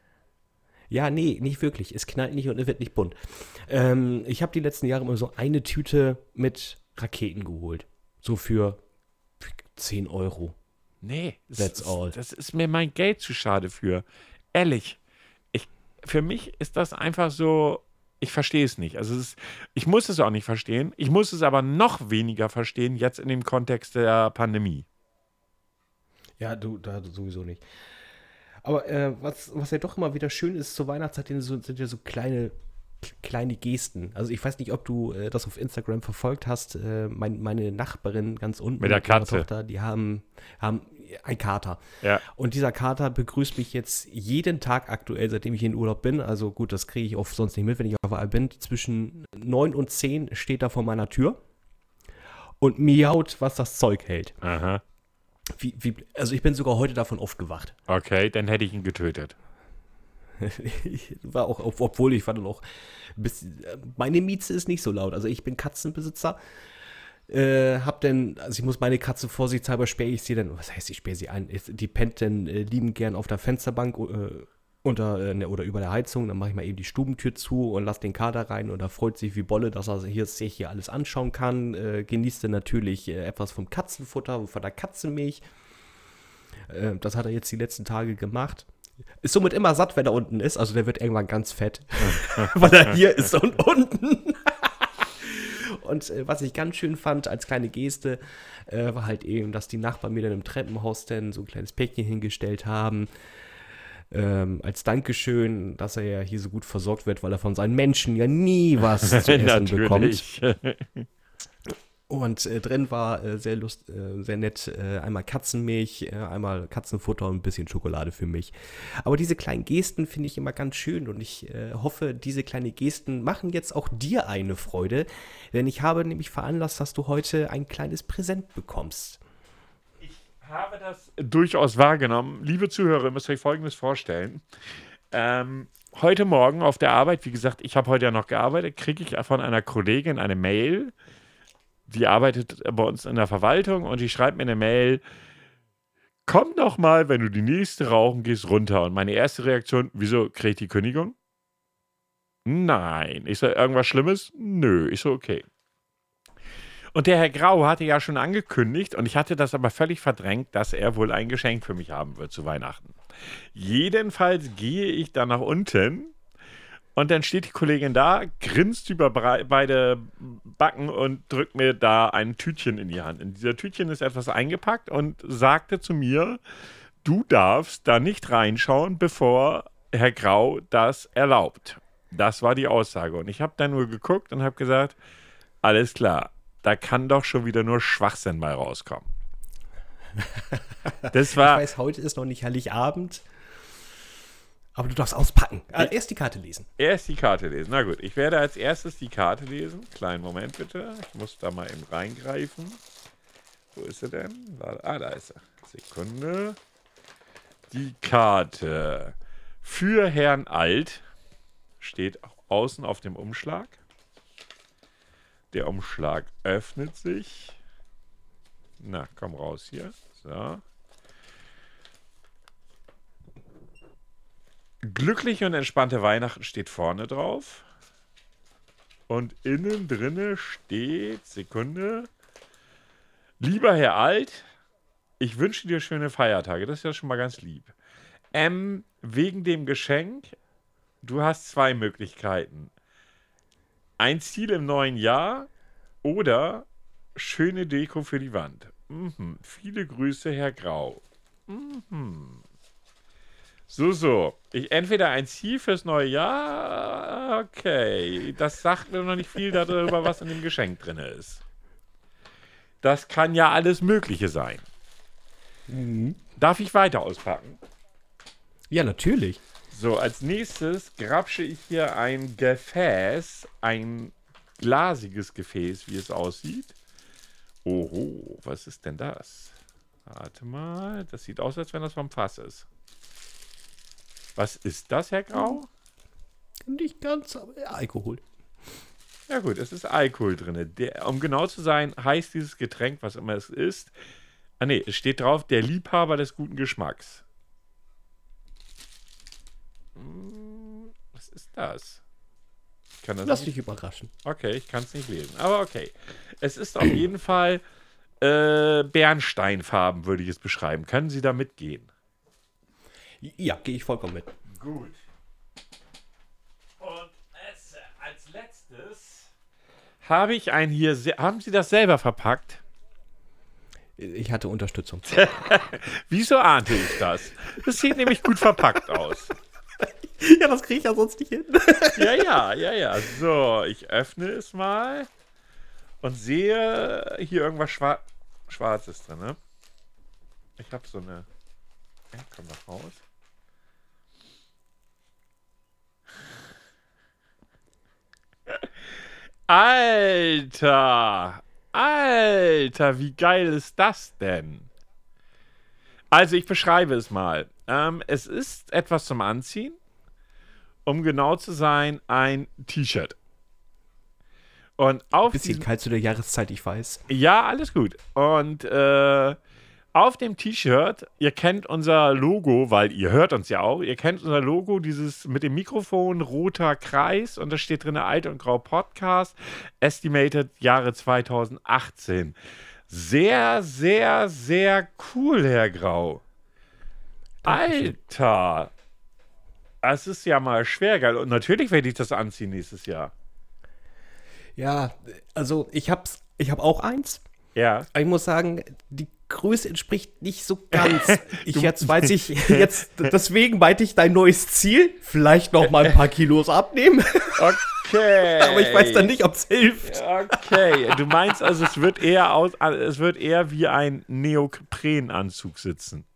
Ja, nee, nicht wirklich. Es knallt nicht und es wird nicht bunt. Ähm, ich habe die letzten Jahre immer so eine Tüte mit Raketen geholt. So für 10 Euro. Nee, That's das, all. Ist, das ist mir mein Geld zu schade für. Ehrlich. Ich, für mich ist das einfach so, ich verstehe es nicht. Also es ist, ich muss es auch nicht verstehen. Ich muss es aber noch weniger verstehen jetzt in dem Kontext der Pandemie. Ja, du, da sowieso nicht. Aber äh, was, was ja doch immer wieder schön ist, zur Weihnachtszeit sind, ja so kleine, kleine Gesten. Also ich weiß nicht, ob du äh, das auf Instagram verfolgt hast. Äh, mein, meine Nachbarin ganz unten mit der Katze, Tochter, die haben, haben ein Kater. Ja. Und dieser Kater begrüßt mich jetzt jeden Tag aktuell, seitdem ich in Urlaub bin. Also gut, das kriege ich oft sonst nicht mit, wenn ich auf Wahl bin. Zwischen 9 und 10 steht er vor meiner Tür und miaut, was das Zeug hält. Aha. Wie, wie, also ich bin sogar heute davon aufgewacht. Okay, dann hätte ich ihn getötet. war auch, obwohl ich fand noch, bis, meine Mieze ist nicht so laut. Also ich bin Katzenbesitzer äh, hab denn, also ich muss meine Katze vorsichtshalber sperre ich sie dann, was heißt, ich sperre sie ein, die pennt dann äh, lieben gern auf der Fensterbank äh, unter, äh, ne, oder über der Heizung, dann mache ich mal eben die Stubentür zu und lasse den Kater rein und er freut sich wie Bolle, dass er hier, sich hier alles anschauen kann, äh, genießt dann natürlich äh, etwas vom Katzenfutter, von der Katzenmilch. Äh, das hat er jetzt die letzten Tage gemacht. Ist somit immer satt, wenn er unten ist. Also der wird irgendwann ganz fett. Weil er hier ist und unten. Und äh, was ich ganz schön fand als kleine Geste, äh, war halt eben, dass die Nachbarn mir dann im Treppenhaus dann so ein kleines Päckchen hingestellt haben. Ähm, als Dankeschön, dass er ja hier so gut versorgt wird, weil er von seinen Menschen ja nie was zu essen bekommt. Und äh, drin war äh, sehr, lust, äh, sehr nett äh, einmal Katzenmilch, äh, einmal Katzenfutter und ein bisschen Schokolade für mich. Aber diese kleinen Gesten finde ich immer ganz schön und ich äh, hoffe, diese kleinen Gesten machen jetzt auch dir eine Freude, denn ich habe nämlich veranlasst, dass du heute ein kleines Präsent bekommst. Ich habe das durchaus wahrgenommen. Liebe Zuhörer, ihr müsst euch Folgendes vorstellen. Ähm, heute Morgen auf der Arbeit, wie gesagt, ich habe heute ja noch gearbeitet, kriege ich von einer Kollegin eine Mail die arbeitet bei uns in der Verwaltung und die schreibt mir eine Mail, komm doch mal, wenn du die nächste rauchen gehst, runter. Und meine erste Reaktion, wieso kriege ich die Kündigung? Nein. Ich so, irgendwas Schlimmes? Nö. Ich so, okay. Und der Herr Grau hatte ja schon angekündigt, und ich hatte das aber völlig verdrängt, dass er wohl ein Geschenk für mich haben wird zu Weihnachten. Jedenfalls gehe ich dann nach unten und dann steht die Kollegin da, grinst über beide Backen und drückt mir da ein Tütchen in die Hand. In dieser Tütchen ist etwas eingepackt und sagte zu mir, du darfst da nicht reinschauen, bevor Herr Grau das erlaubt. Das war die Aussage. Und ich habe dann nur geguckt und habe gesagt, alles klar, da kann doch schon wieder nur Schwachsinn mal rauskommen. Das war. Ich weiß, heute ist noch nicht Heiligabend. Aber du darfst auspacken. Also erst die Karte lesen. Erst die Karte lesen. Na gut, ich werde als erstes die Karte lesen. Kleinen Moment bitte. Ich muss da mal eben reingreifen. Wo ist sie denn? Ah, da ist sie. Sekunde. Die Karte für Herrn Alt steht außen auf dem Umschlag. Der Umschlag öffnet sich. Na, komm raus hier. So. Glückliche und entspannte Weihnachten steht vorne drauf. Und innen drinne steht, Sekunde, lieber Herr Alt, ich wünsche dir schöne Feiertage. Das ist ja schon mal ganz lieb. Ähm, wegen dem Geschenk, du hast zwei Möglichkeiten. Ein Ziel im neuen Jahr oder schöne Deko für die Wand. Mhm. Viele Grüße, Herr Grau. Mhm. So, so. Ich, entweder ein Ziel fürs neue Jahr. Okay. Das sagt mir noch nicht viel darüber, was in dem Geschenk drin ist. Das kann ja alles Mögliche sein. Mhm. Darf ich weiter auspacken? Ja, natürlich. So, als nächstes grapsche ich hier ein Gefäß, ein glasiges Gefäß, wie es aussieht. Oho, was ist denn das? Warte mal, das sieht aus, als wenn das vom Fass ist. Was ist das, Herr Grau? Nicht ganz, aber Alkohol. Ja gut, es ist Alkohol drin. Der, um genau zu sein, heißt dieses Getränk, was immer es ist, ah ne, es steht drauf, der Liebhaber des guten Geschmacks. Hm, was ist das? Ich kann das Lass dich überraschen. okay, ich kann es nicht lesen. Aber okay. Es ist auf jeden Fall äh, Bernsteinfarben, würde ich es beschreiben. Können Sie da mitgehen? Ja, gehe ich vollkommen mit. Gut. Und als, als letztes habe ich ein hier. Haben Sie das selber verpackt? Ich hatte Unterstützung. Wieso ahnte ich das? Das sieht nämlich gut verpackt aus. ja, das kriege ich ja sonst nicht hin. Ja, ja, ja, ja. So, ich öffne es mal und sehe hier irgendwas Schwar Schwarzes drin. Ne? Ich habe so eine. Ja, komm mal raus. Alter! Alter, wie geil ist das denn? Also, ich beschreibe es mal. Ähm, es ist etwas zum Anziehen. Um genau zu sein, ein T-Shirt. Und auf Bisschen diesem kalt zu der Jahreszeit, ich weiß. ja, alles gut. Und äh, auf dem T-Shirt, ihr kennt unser Logo, weil ihr hört uns ja auch, ihr kennt unser Logo, dieses mit dem Mikrofon, roter Kreis und da steht drin Alt und Grau Podcast, Estimated Jahre 2018. Sehr, sehr, sehr cool, Herr Grau. Dankeschön. Alter. Das ist ja mal schwer geil. Und natürlich werde ich das anziehen nächstes Jahr. Ja, also ich hab's, ich hab auch eins. Ja. Aber ich muss sagen, die Größe entspricht nicht so ganz. Ich jetzt weiß ich, jetzt, deswegen meinte ich dein neues Ziel. Vielleicht noch mal ein paar Kilos abnehmen. Okay. Aber ich weiß dann nicht, ob es hilft. Okay, du meinst also, es wird eher aus, es wird eher wie ein Neoprenanzug sitzen.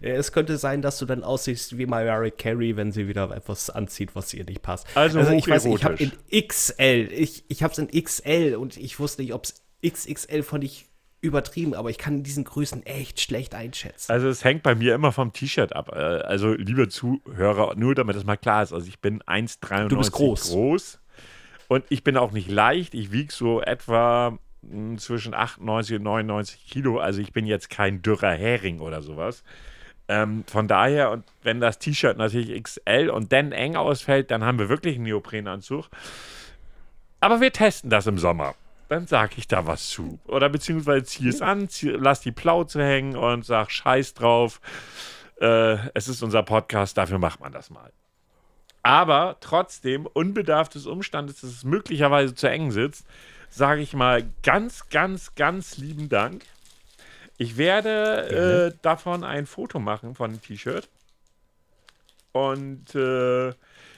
Es könnte sein, dass du dann aussiehst wie Mariah Carey, wenn sie wieder etwas anzieht, was ihr nicht passt. Also ich weiß, ich habe in XL, ich, ich habe es in XL und ich wusste nicht, ob es XXL fand ich übertrieben, aber ich kann diesen Größen echt schlecht einschätzen. Also es hängt bei mir immer vom T-Shirt ab. Äh, Also liebe Zuhörer, nur damit das mal klar ist, also ich bin 1,93 Du bist groß. groß und ich bin auch nicht leicht. Ich wiege so etwa mh, zwischen 98 und 99 Kilo. Also ich bin jetzt kein dürrer Hering oder sowas. Ähm, von daher, und wenn das T-Shirt natürlich XL und dann eng ausfällt, dann haben wir wirklich einen Neoprenanzug. Aber wir testen das im Sommer. Dann sag ich da was zu. Oder beziehungsweise zieh es an, zieh, lass die Plauze hängen und sag Scheiß drauf. Äh, es ist unser Podcast, dafür macht man das mal. Aber trotzdem, unbedarf des Umstandes, dass es möglicherweise zu eng sitzt, sage ich mal ganz, ganz, ganz lieben Dank. Ich werde äh, davon ein Foto machen von dem T-Shirt. Und äh,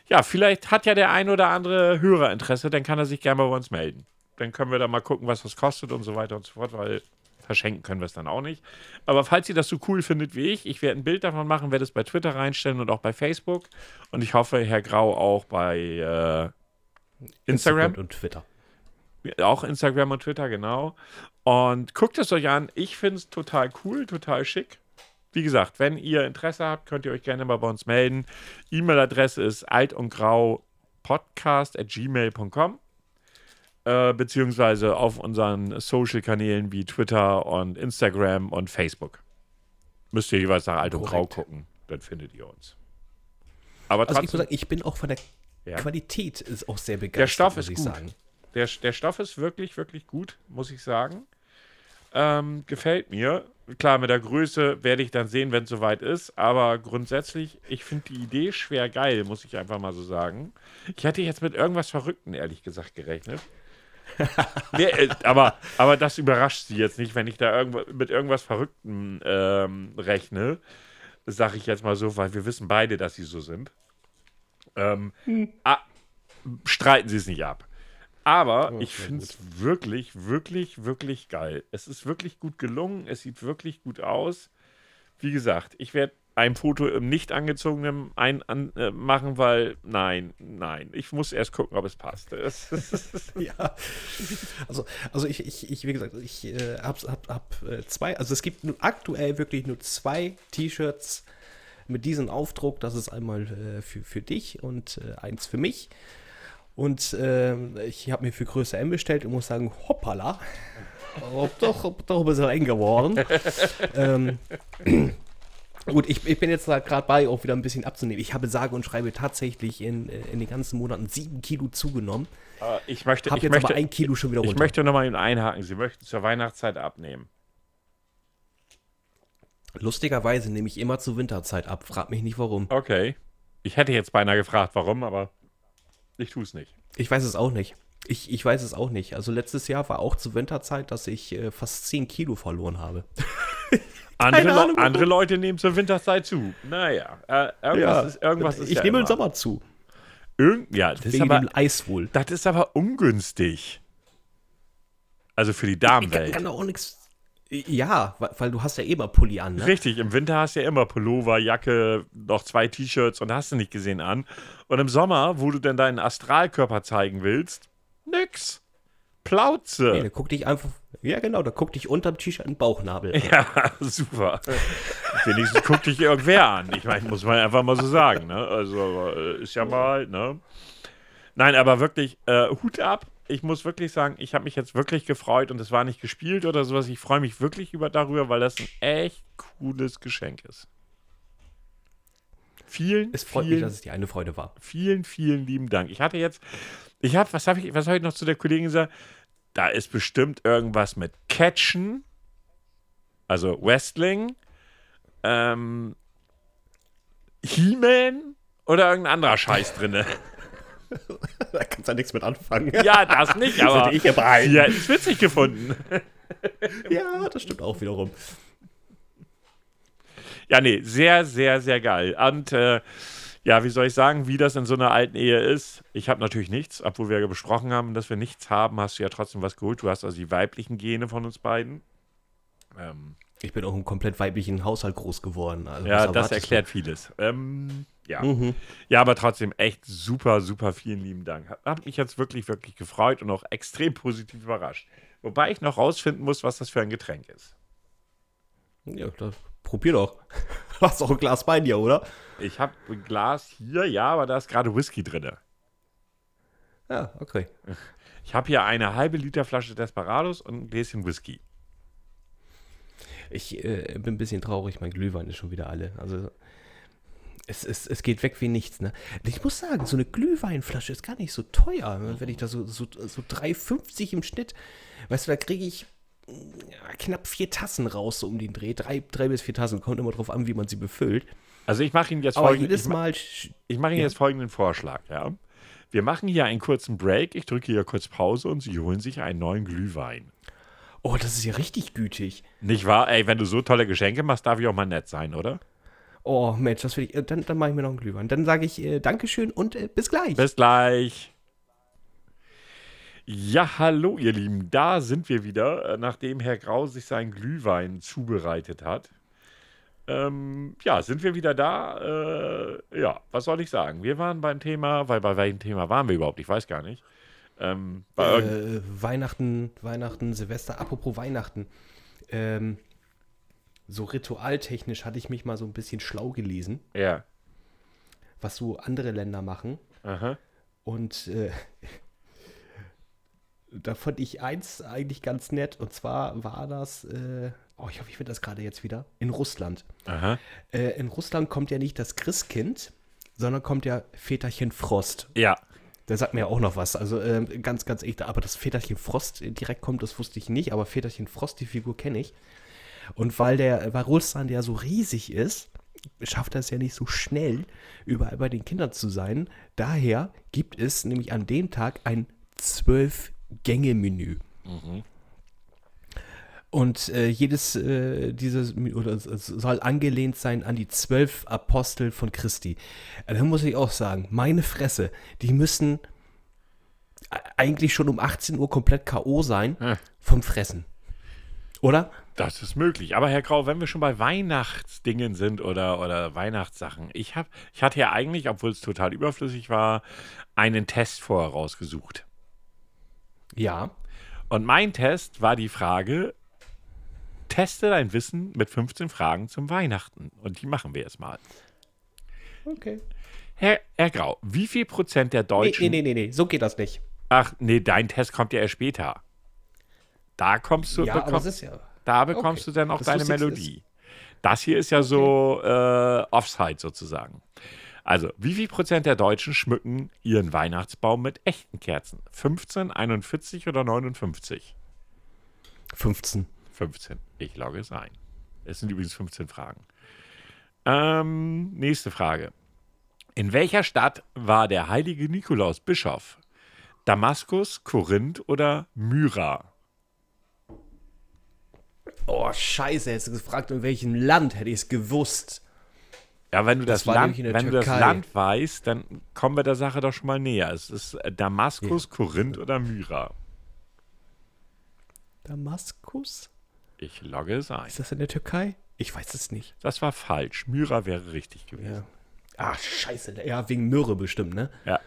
ja, vielleicht hat ja der ein oder andere Hörer Interesse, dann kann er sich gerne bei uns melden. Dann können wir da mal gucken, was das kostet und so weiter und so fort, weil verschenken können wir es dann auch nicht. Aber falls ihr das so cool findet wie ich, ich werde ein Bild davon machen, werde es bei Twitter reinstellen und auch bei Facebook. Und ich hoffe, Herr Grau auch bei äh, Instagram. und Twitter. Auch Instagram und Twitter, genau. Und guckt es euch an. Ich finde es total cool, total schick. Wie gesagt, wenn ihr Interesse habt, könnt ihr euch gerne mal bei uns melden. E-Mail-Adresse ist alt und grau podcast at gmail.com äh, beziehungsweise auf unseren Social-Kanälen wie Twitter und Instagram und Facebook. Müsst ihr jeweils nach alt und grau gucken, dann findet ihr uns. Aber Also ich muss trotzdem, sagen, ich bin auch von der Ja. Qualität ist auch sehr begeistert. Stoff muss ist ich gut. sagen. Der, der Stoff ist wirklich, wirklich gut, muss ich sagen. Ähm, gefällt mir. Klar, mit der Größe werde ich dann sehen, wenn es soweit ist. Aber grundsätzlich, ich finde die Idee schwer geil, muss ich einfach mal so sagen. Ich hätte jetzt mit irgendwas Verrückten, ehrlich gesagt, gerechnet. nee, äh, aber, aber das überrascht sie jetzt nicht, wenn ich da irgendwo, mit irgendwas Verrücktem ähm, rechne. sage ich jetzt mal so, weil wir wissen beide, dass sie so sind. Ähm, ah, streiten sie es nicht ab. Aber Oh, ich finde es wirklich, wirklich, wirklich geil. Es ist wirklich gut gelungen. Es sieht wirklich gut aus. Wie gesagt, ich werde ein Foto im nicht angezogenen ein, an, äh, machen, weil nein, nein. Ich muss erst gucken, ob es passt. Es, Ja, also, also ich, ich, ich wie gesagt, ich äh, hab, hab, hab äh, zwei, also es gibt nun aktuell wirklich nur zwei T-Shirts mit diesem Aufdruck. Das ist einmal äh, für, für dich und äh, eins für mich. Und ähm, ich habe mir für Größe M bestellt und muss sagen, hoppala, ob doch, ob doch ein bisschen eng geworden. ähm, Gut, ich, ich bin jetzt da gerade bei, auch wieder ein bisschen abzunehmen. Ich habe sage und schreibe tatsächlich in, in den ganzen Monaten sieben Kilo zugenommen. Äh, ich möchte, Habe ich jetzt möchte, aber ein Kilo schon wieder ich runter. möchte nochmal einhaken. Sie möchten zur Weihnachtszeit abnehmen. Lustigerweise nehme ich immer zur Winterzeit ab. Frag mich nicht warum. Okay. Ich hätte jetzt beinahe gefragt, warum, aber ich tue es nicht. Ich weiß es auch nicht. Ich, ich weiß es auch nicht. Also letztes Jahr war auch zur Winterzeit, dass ich äh, fast 10 Kilo verloren habe. Andere, Le Ahnung, andere Leute nehmen zur Winterzeit zu. Naja, äh, irgendwas ist, irgendwas ist ich ja nehme immer. im Sommer zu. Irgend, ja, das ist, Wegen aber, dem Eis wohl. das ist aber ungünstig. Also für die Ich kann, Damenwelt. kann auch nichts. Ja, weil, du hast ja eh mal Pulli an, ne? Richtig, im Winter hast du ja immer Pullover, Jacke, noch zwei T-Shirts und hast du nicht gesehen an. Und im Sommer, wo du denn deinen Astralkörper zeigen willst, nix. Plauze. Nee, da guck dich einfach. Ja, genau, da guck dich unterm T-Shirt einen Bauchnabel. Ja, super. Wenigstens guckt dich irgendwer an. Ich meine, muss man einfach mal so sagen. Ne? Also äh, ist ja mal, ne? Nein, aber wirklich, äh, Hut ab. Ich muss wirklich sagen, ich habe mich jetzt wirklich gefreut und es war nicht gespielt oder sowas. Ich freue mich wirklich über darüber, weil das ein echt cooles Geschenk ist. Vielen, Es freut vielen, mich, dass es dir eine Freude war. vielen, vielen lieben Dank. Ich hatte jetzt, ich habe, was habe ich, was habe ich noch zu der Kollegin gesagt? Da ist bestimmt irgendwas mit Catchen, also Wrestling, ähm, He-Man oder irgendein anderer Scheiß drinne. Da kannst du ja nichts mit anfangen. Ja, das nicht, Das aber hätte ich ja sie hätten es witzig gefunden. Ja, das stimmt auch wiederum. Ja, nee, sehr, sehr, sehr geil. Und äh, ja, wie soll ich sagen, wie das in so einer alten Ehe ist? Ich habe natürlich nichts, obwohl wir ja besprochen haben, dass wir nichts haben, hast du ja trotzdem was geholt. Du hast also die weiblichen Gene von uns beiden. Ähm, Ich bin auch im komplett weiblichen Haushalt groß geworden. Also, ja, das erklärt vieles. Ähm, ja. du? Mhm. ja, aber trotzdem echt super, super vielen lieben Dank. Hat, hat mich jetzt wirklich, wirklich gefreut und auch extrem positiv überrascht. Wobei ich noch rausfinden muss, was das für ein Getränk ist. Ja, das, probier doch. Du hast doch ein Glas bei dir, oder? Ich habe ein Glas hier, ja, aber da ist gerade Whisky drin. Ja, okay. Ich habe hier eine halbe Liter Flasche Desperados und ein Gläschen Whisky. Ich äh, bin ein bisschen traurig, mein Glühwein ist schon wieder alle. Also es, es, es geht weg wie nichts, ne? Ich muss sagen, so eine Glühweinflasche ist gar nicht so teuer. ne? Wenn ich da so, so, so 3,50 im Schnitt, weißt du, da kriege ich knapp vier Tassen raus, so um den Dreh. Drei, drei bis vier Tassen, kommt immer drauf an, wie man sie befüllt. Also ich mache Ihnen jetzt folgenden, jedes ich ma- Mal, ich mache Ihnen Ja. jetzt folgenden Vorschlag, ja. Wir machen hier einen kurzen Break, ich drücke hier kurz Pause und Sie holen sich einen neuen Glühwein. oh, das ist ja richtig gütig. Nicht wahr? Ey, wenn du so tolle Geschenke machst, darf ich auch mal nett sein, oder? Oh, Mensch, das will ich, äh, dann, dann mache ich mir noch einen Glühwein. Dann sage ich äh, Dankeschön und äh, bis gleich. Bis gleich. Ja, hallo ihr Lieben, da sind wir wieder, äh, nachdem Herr Grau sich seinen Glühwein zubereitet hat. Ähm, ja, sind wir wieder da? Äh, ja, was soll ich sagen? Wir waren beim Thema, weil bei welchem Thema waren wir überhaupt? Ich weiß gar nicht. Ähm, äh, Weihnachten, Weihnachten, Silvester, apropos Weihnachten. Ähm, so ritualtechnisch hatte ich mich mal so ein bisschen schlau gelesen, ja. was so andere Länder machen. Aha. Und äh, da fand ich eins eigentlich ganz nett. Und zwar war das, äh, oh, ich hoffe, ich finde das gerade jetzt wieder, in Russland. Äh, in Russland kommt ja nicht das Christkind, sondern kommt ja Väterchen Frost. Ja. Der sagt mir ja auch noch was. Also ähm, ganz, ganz echt. Aber das Väterchen Frost äh, direkt kommt, das wusste ich nicht. Aber Väterchen Frost, die Figur kenne ich. Und weil der, weil Russland ja so riesig ist, schafft er es ja nicht so schnell, überall bei den Kindern zu sein. Daher gibt es nämlich an dem Tag ein Zwölf-Gänge-Menü. Und äh, jedes äh, dieses oder soll angelehnt sein an die zwölf Apostel von Christi. Äh, da muss ich auch sagen, meine Fresse, die müssen eigentlich schon um 18 Uhr komplett K.O. sein Hm. vom Fressen. Oder? Das ist möglich. Aber Herr Grau, wenn wir schon bei Weihnachtsdingen sind oder, oder Weihnachtssachen, ich, hab, ich hatte ja eigentlich, obwohl es total überflüssig war, einen Test vorher rausgesucht. Ja. Und mein Test war die Frage, teste dein Wissen mit 15 Fragen zum Weihnachten. Und die machen wir jetzt mal. Okay. Herr, Herr Grau, wie viel Prozent der Deutschen... nee, nee, nee, nee, so geht das nicht. Ach, nee, dein Test kommt ja erst später. Da kommst du, Ja, bekomm- es ist ja. da bekommst okay. du dann auch Das deine Melodie. Das hier ist ja so äh, Offside sozusagen. Also, wie viel Prozent der Deutschen schmücken ihren Weihnachtsbaum mit echten Kerzen? 15, 41 oder 59? 15. 15. Ich logge es ein. Es sind übrigens 15 Fragen. Ähm, nächste Frage. In welcher Stadt war der heilige Nikolaus Bischof? Damaskus, Korinth oder Myra? Oh, scheiße, hättest du gefragt, in welchem Land hätte ich es gewusst. Ja, wenn du das, Das Land, wenn du das. Land weißt, dann kommen wir der Sache doch schon mal näher. Es ist äh, Damaskus, Korinth oder Myra. Damaskus? Ich logge es ein. Ist das in der Türkei? Ich weiß es nicht. Das war falsch. Myra wäre richtig gewesen. Ja. Ach, scheiße. Ja, wegen Myrrhe bestimmt, ne? Ja.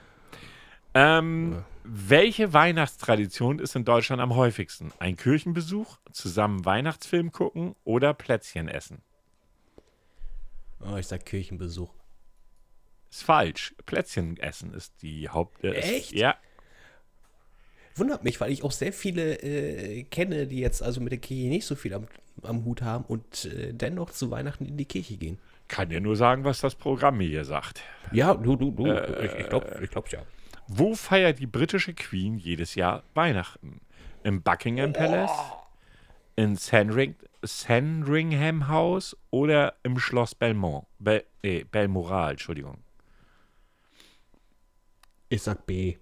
Ähm, welche Weihnachtstradition ist in Deutschland am häufigsten? Ein Kirchenbesuch, zusammen Weihnachtsfilm gucken oder Plätzchen essen? Oh, ich sag Kirchenbesuch. Ist falsch. Plätzchen essen ist die Haupt. Äh, ist- Echt? Ja. Wundert mich, weil ich auch sehr viele äh, kenne, die jetzt also mit der Kirche nicht so viel am, am Hut haben und äh, dennoch zu Weihnachten in die Kirche gehen. Kann dir nur sagen, was das Programm mir hier sagt. Ja, du, du, du. ich ich glaube ich glaub, ja. Wo feiert die britische Queen jedes Jahr Weihnachten? Im Buckingham Palace? In Sandring Sandringham House oder im Schloss Belmont? Bel nee, Belmoral, Entschuldigung. Ich sag B.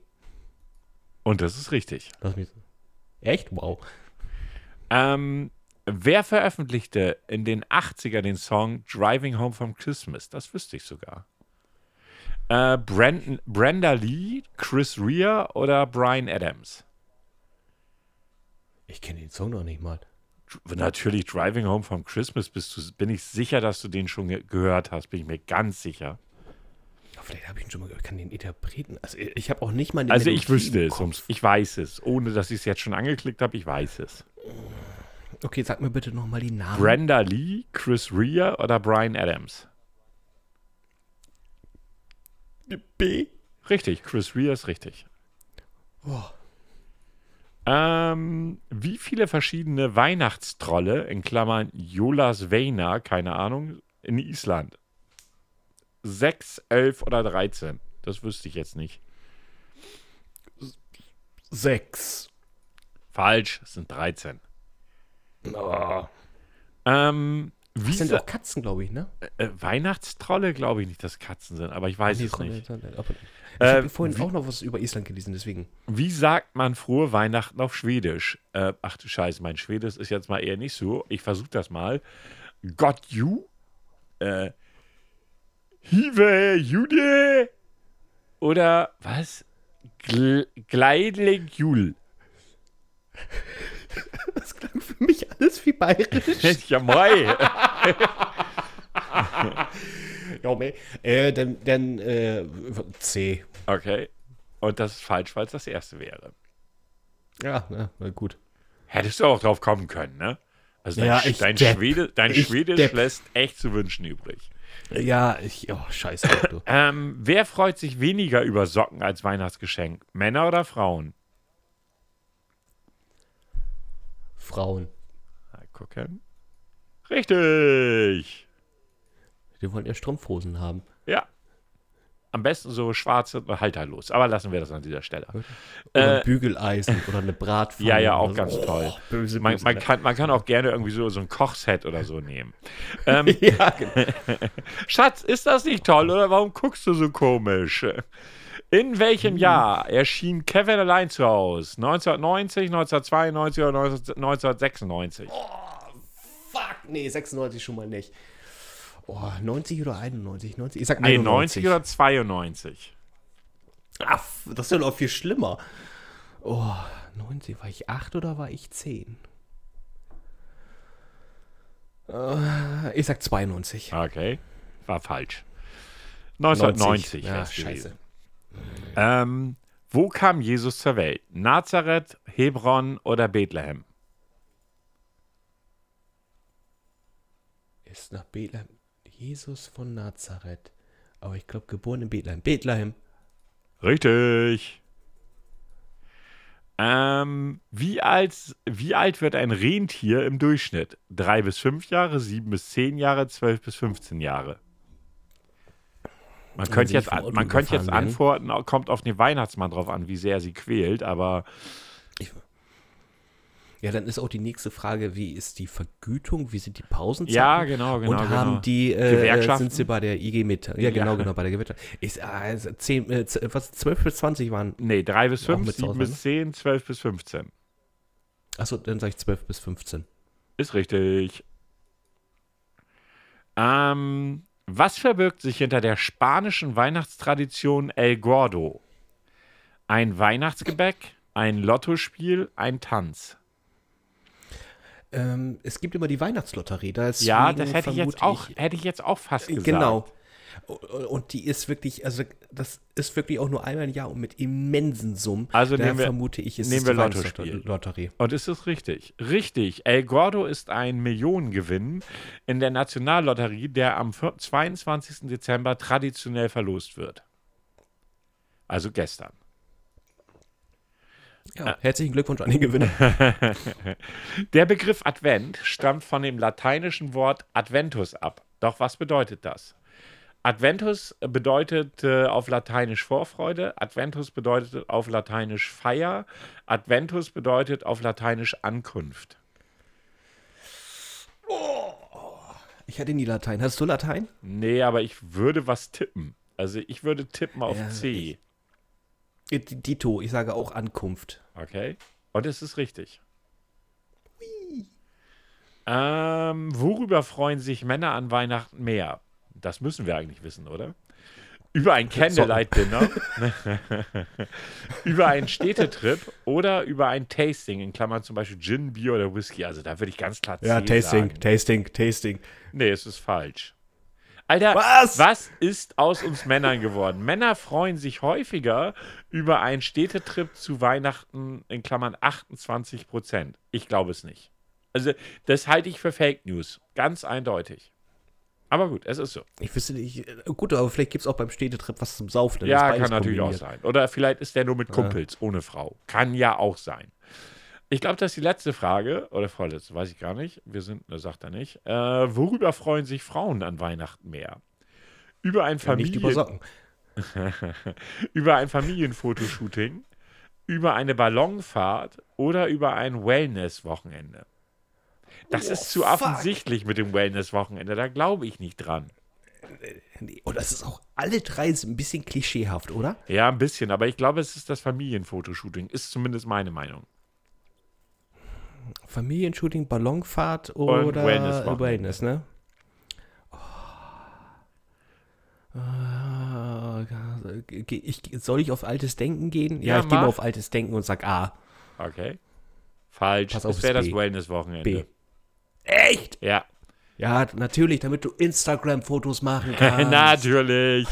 Und das ist richtig. Lass mich. Echt? Wow. Ähm, wer veröffentlichte in den 80er den Song Driving Home from Christmas? Das wüsste ich sogar. Äh, Brandon, Brenda Lee, Chris Rea oder Brian Adams? Ich kenne den Song noch nicht mal. Natürlich Driving Home from Christmas bist du, bin ich sicher, dass du den schon ge gehört hast, bin ich mir ganz sicher. Vielleicht habe ich ihn schon mal gehört. Ich kann den Interpreten. Also ich habe auch nicht mal die Also ich Melodie wüsste im es, ums- ich weiß es, ohne dass ich es jetzt schon angeklickt habe, ich weiß es. Okay, sag mir bitte nochmal die Namen. Brenda Lee, Chris Rea oder Brian Adams? B. Richtig, Chris Rea ist richtig. Oh. Ähm, wie viele verschiedene Weihnachtstrolle, in Klammern Jolas Veina, keine Ahnung, in Island? Sechs, elf oder 13? Das wüsste ich jetzt nicht. Sechs. Falsch, es sind 13. Oh. Ähm, wie Das sind auch Katzen, glaube ich, ne? äh, Weihnachtstrolle glaube ich nicht, dass Katzen sind, aber ich weiß Nee, es nicht. Ich Äh, habe vorhin auch noch was über Island gelesen, deswegen. Wie sagt man frohe Weihnachten auf Schwedisch? Äh, ach du Scheiße, mein Schwedisch ist jetzt mal eher nicht so. Ich versuche das mal. Gott you? Äh, Hive Jude? Oder was? Gl Gleidlig Jul. Das klang für mich alles wie bayerisch. ja, moi. ja, meh. Äh, dann, dann äh, C. Okay. Und das ist falsch, weil es das erste wäre. Ja, ja, na gut. Hättest du auch drauf kommen können, ne? Also dein, Ja, ich dein, Depp. Schwede, dein Ich Schwedisch Depp. lässt echt zu wünschen übrig. Ja, ich. Oh, scheiße. Du. Ähm, wer freut sich weniger über Socken als Weihnachtsgeschenk? Männer oder Frauen? Frauen. Mal gucken. Richtig. Die wollen ja Strumpfhosen haben. Ja. Am besten so schwarze, halterlos. Aber lassen wir das an dieser Stelle. Oder Äh, ein Bügeleisen oder eine Bratpfanne. Ja, ja, auch ganz so. toll. Oh, böse, Man, böse, man, ne? kann, man kann auch gerne irgendwie so, so ein Kochset oder so nehmen. Ähm, Ja, genau. Schatz, ist das nicht toll oder warum guckst du so komisch? In welchem Jahr erschien Kevin allein zu Hause? 1990, 1992 oder 1996? Fuck, nee, 96 schon mal nicht. Oh, 90 oder 91? 90? Ich sag 91 oder 92? Ach, das ist ja noch viel schlimmer. Oh, 90, war ich 8 oder war ich 10? Äh, ich sag 92. Okay, war falsch. 1990 ja, wär's scheiße. gewesen. Ähm, wo kam Jesus zur Welt? Nazareth, Hebron oder Bethlehem? Ist nach Bethlehem. Jesus von Nazareth. Aber ich glaube, geboren in Bethlehem. Bethlehem. Richtig. Ähm, wie, alt, wie alt wird ein Rentier im Durchschnitt? Drei bis fünf Jahre, sieben bis zehn Jahre, zwölf bis 15 Jahre. Man könnte jetzt, man könnte jetzt antworten, kommt auf den Weihnachtsmann drauf an, wie sehr er sie quält, aber Ja, dann ist auch die nächste Frage, wie ist die Vergütung? Wie sind die Pausenzeiten? ja, genau, genau. Und genau. haben die, äh, Gewerkschaften? sind sie bei der IG Metall? Ja, genau, Ja. genau, bei der Gewerkschaft. Ich, also 10, äh, was, 12 bis 20 waren. Nee, drei bis Auch fünf, mit zu sieben Hause, bis ne? zehn, zwölf bis 15. Achso, dann sage ich 12 bis 15. Ist richtig. Ähm, was verbirgt sich hinter der spanischen Weihnachtstradition El Gordo? Ein Weihnachtsgebäck, ein Lottospiel, ein Tanz. Ähm, es gibt immer die Weihnachtslotterie. Da ist Ja, das hätte ich jetzt auch, hätte ich jetzt auch fast gesagt. Genau. Und die ist wirklich, also das ist wirklich auch nur einmal im Jahr und mit immensen Summen. Also Daher nehmen wir- vermute ich, ist nehmen es wir Lottospiel. Weihnachtslotterie. Und ist es richtig? Richtig. El Gordo ist ein Millionengewinn in der Nationallotterie, der am 22. Dezember traditionell verlost wird. Also gestern. Ja, herzlichen Glückwunsch an den Gewinner. Der Begriff Advent stammt von dem lateinischen Wort Adventus ab. Doch was bedeutet das? Adventus bedeutet äh, auf Lateinisch Vorfreude, Adventus bedeutet auf Lateinisch Feier, Adventus bedeutet auf Lateinisch Ankunft. Ich hatte nie Latein. Hast du Latein? Nee, aber ich würde was tippen. Also ich würde tippen auf Ja, C. Äh, Dito, ich sage auch Ankunft. Okay. Und es ist richtig. Ähm, worüber freuen sich Männer an Weihnachten mehr? Das müssen wir eigentlich wissen, oder? Über ein Candlelight-Dinner, über einen Städtetrip oder über ein Tasting, in Klammern zum Beispiel Gin, Bier oder Whisky. Also da würde ich ganz klar C sagen. Tasting, Tasting. Nee, es ist falsch. Alter, Was? was ist aus uns Männern geworden? Männer freuen sich häufiger über einen Städtetrip zu Weihnachten in Klammern 28 Prozent. Ich glaube es nicht. Also, das halte ich für Fake News. Ganz eindeutig. Aber gut, es ist so. Ich wüsste nicht, äh, gut, aber vielleicht gibt es auch beim Städtetrip was zum Saufen. Ja, kann natürlich auch sein. Oder vielleicht ist der nur mit Kumpels, ohne Frau. Kann ja auch sein. Ich glaube, das ist die letzte Frage, oder vorletzte, weiß ich gar nicht. Wir sind, das sagt er nicht. Äh, worüber freuen sich Frauen an Weihnachten mehr? Über ein Ja, Familien Socken. über ein Familienfotoshooting, über eine Ballonfahrt oder über ein Wellness-Wochenende. Das Oh, ist zu fuck. offensichtlich mit dem Wellness-Wochenende. Da glaube ich nicht dran. Nee, Und das ist auch, alle drei sind ein bisschen klischeehaft, oder? Ja, ein bisschen, aber ich glaube, es ist das Familienfotoshooting. Ist zumindest meine Meinung. Familienshooting, Ballonfahrt Und oder Wellness-Wochenende. Wellness, ne? Oh. Ich, soll ich auf altes Denken gehen? Ja, Ja, ich gehe mal auf altes Denken und sag A. Okay. Falsch. Pass auf, das es wäre das. Wellness-Wochenende. B. Echt? Ja. Ja, natürlich, damit du Instagram-Fotos machen kannst. Natürlich.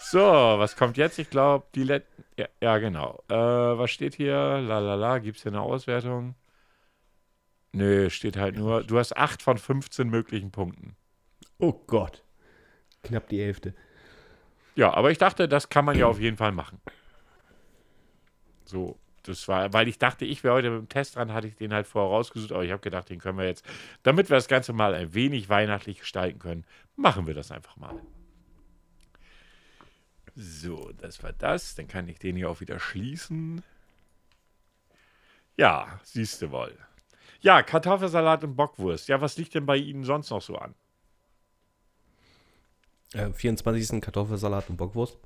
So, was kommt jetzt? Ich glaube, die letzten. Ja, ja, genau. Äh, was steht hier? La la la. Gibt es hier eine Auswertung? Nö, steht halt nur. Du hast 8 von 15 möglichen Punkten. Oh Gott. Knapp die Hälfte. Ja, aber ich dachte, das kann man ja auf jeden Fall machen. So, das war, weil ich dachte, ich wäre heute mit dem Test dran, hatte ich den halt vorher rausgesucht, aber ich habe gedacht, den können wir jetzt, damit wir das Ganze mal ein wenig weihnachtlich gestalten können, machen wir das einfach mal. So, das war das. Dann kann ich den hier auch wieder schließen. Ja, siehst du wohl. Ja, Kartoffelsalat und Bockwurst. Ja, was liegt denn bei Ihnen sonst noch so an? Äh, 24. Kartoffelsalat und Bockwurst.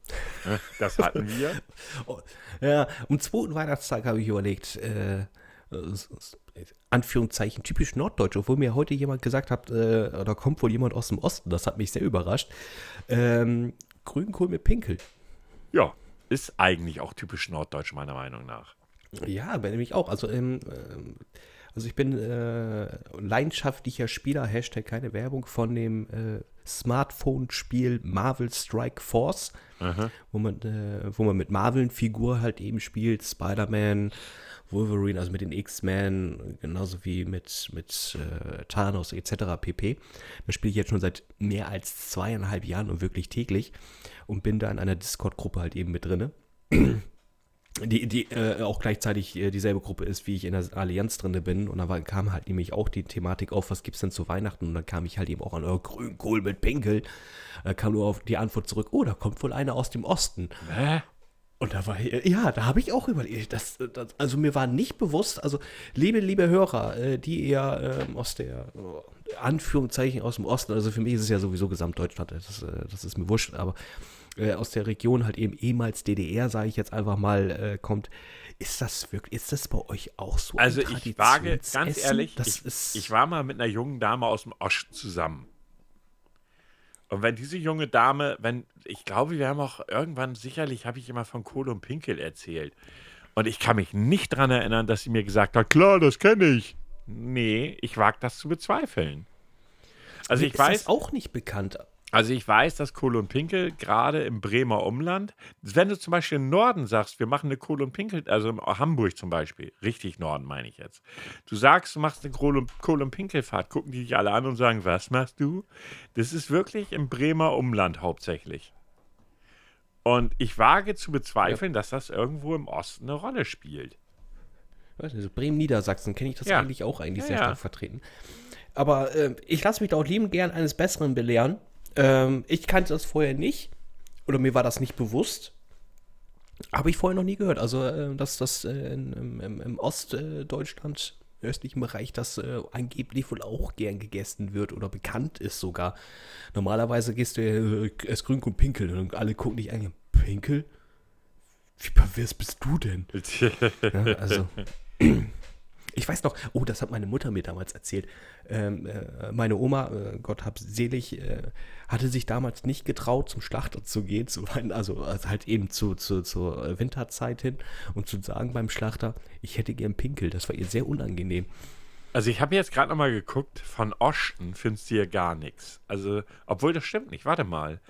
Das hatten wir. Oh, ja, am zweiten Weihnachtstag habe ich überlegt, äh, Anführungszeichen typisch norddeutsch, obwohl mir heute jemand gesagt hat, äh, da kommt wohl jemand aus dem Osten, das hat mich sehr überrascht. Ähm, Grünkohl mit Pinkel. Ja, ist eigentlich auch typisch norddeutsch, meiner Meinung nach. Ja, bin nämlich auch. Also, ähm, ähm, also ich bin äh, leidenschaftlicher Spieler, Hashtag keine Werbung, von dem äh, Smartphone-Spiel Marvel Strike Force, wo man, äh, wo man mit Marvel-Figur halt eben spielt, Spider-Man, Wolverine, also mit den X-Men, genauso wie mit, mit äh, Thanos etc. pp. Das spiele ich jetzt schon seit mehr als zweieinhalb Jahren und wirklich täglich und bin da in einer Discord-Gruppe halt eben mit drinne. Die, die äh, auch gleichzeitig äh, dieselbe Gruppe ist, wie ich in der Allianz drinne bin. Und da war, kam halt nämlich auch die Thematik auf, was gibt es denn zu Weihnachten? Und dann kam ich halt eben auch an, oh, Grünkohl mit Pinkel. Da kam nur auf die Antwort zurück, oh, da kommt wohl einer aus dem Osten. Hä? Und da war, ja, da habe ich auch überlegt, das, das, also mir war nicht bewusst, also liebe, liebe Hörer, äh, die eher ähm, aus der, Anführungszeichen aus dem Osten, also für mich ist es ja sowieso Gesamtdeutschland, das, äh, das ist mir wurscht, aber äh, aus der Region halt eben ehemals DDR, sage ich jetzt einfach mal, äh, kommt, ist das wirklich, ist das bei euch auch so? Also ich wage, ganz Traditionsessen? ehrlich, ich, ich war mal mit einer jungen Dame aus dem Osten zusammen. Und wenn diese junge Dame, wenn, ich glaube, wir haben auch irgendwann, sicherlich habe ich immer von Kohl und Pinkel erzählt. Und ich kann mich nicht daran erinnern, dass sie mir gesagt hat, klar, das kenne ich. Nee, ich wage das zu bezweifeln. Also Mir ich ist weiß, das auch nicht bekannt. Also ich weiß, dass Kohl und Pinkel gerade im Bremer Umland, wenn du zum Beispiel im Norden sagst, wir machen eine Kohl und Pinkel, also in Hamburg zum Beispiel, richtig Norden meine ich jetzt. Du sagst, du machst eine Kohl und, Kohl und Pinkelfahrt, gucken die dich alle an und sagen, was machst du? Das ist wirklich im Bremer Umland hauptsächlich. Und ich wage zu bezweifeln, dass das irgendwo im Osten eine Rolle spielt. weiß nicht, so Bremen, Niedersachsen kenne ich das Ja. eigentlich auch eigentlich Ja, sehr ja. stark vertreten. Aber äh, ich lasse mich da auch lieben gern eines Besseren belehren. Ähm, ich kannte das vorher nicht oder mir war das nicht bewusst. Habe ich vorher noch nie gehört. Also, äh, dass das äh, im, im, im Ostdeutschland, östlichen Bereich, das äh, angeblich wohl auch gern gegessen wird oder bekannt ist sogar. Normalerweise gehst du äh, es grün und pinkel und alle gucken dich an. Pinkel? Wie pervers bist du denn? Ja, also. Ich weiß noch, oh, das hat meine Mutter mir damals erzählt. Ähm, äh, meine Oma, äh, Gott hab selig, äh, hatte sich damals nicht getraut, zum Schlachter zu gehen, zu, also, also halt eben zu, zu, zur Winterzeit hin und zu sagen beim Schlachter, ich hätte gern Pinkel. Das war ihr sehr unangenehm. Also ich habe jetzt gerade noch mal geguckt, von Osten findest du hier gar nichts. Also, obwohl das stimmt nicht, warte mal.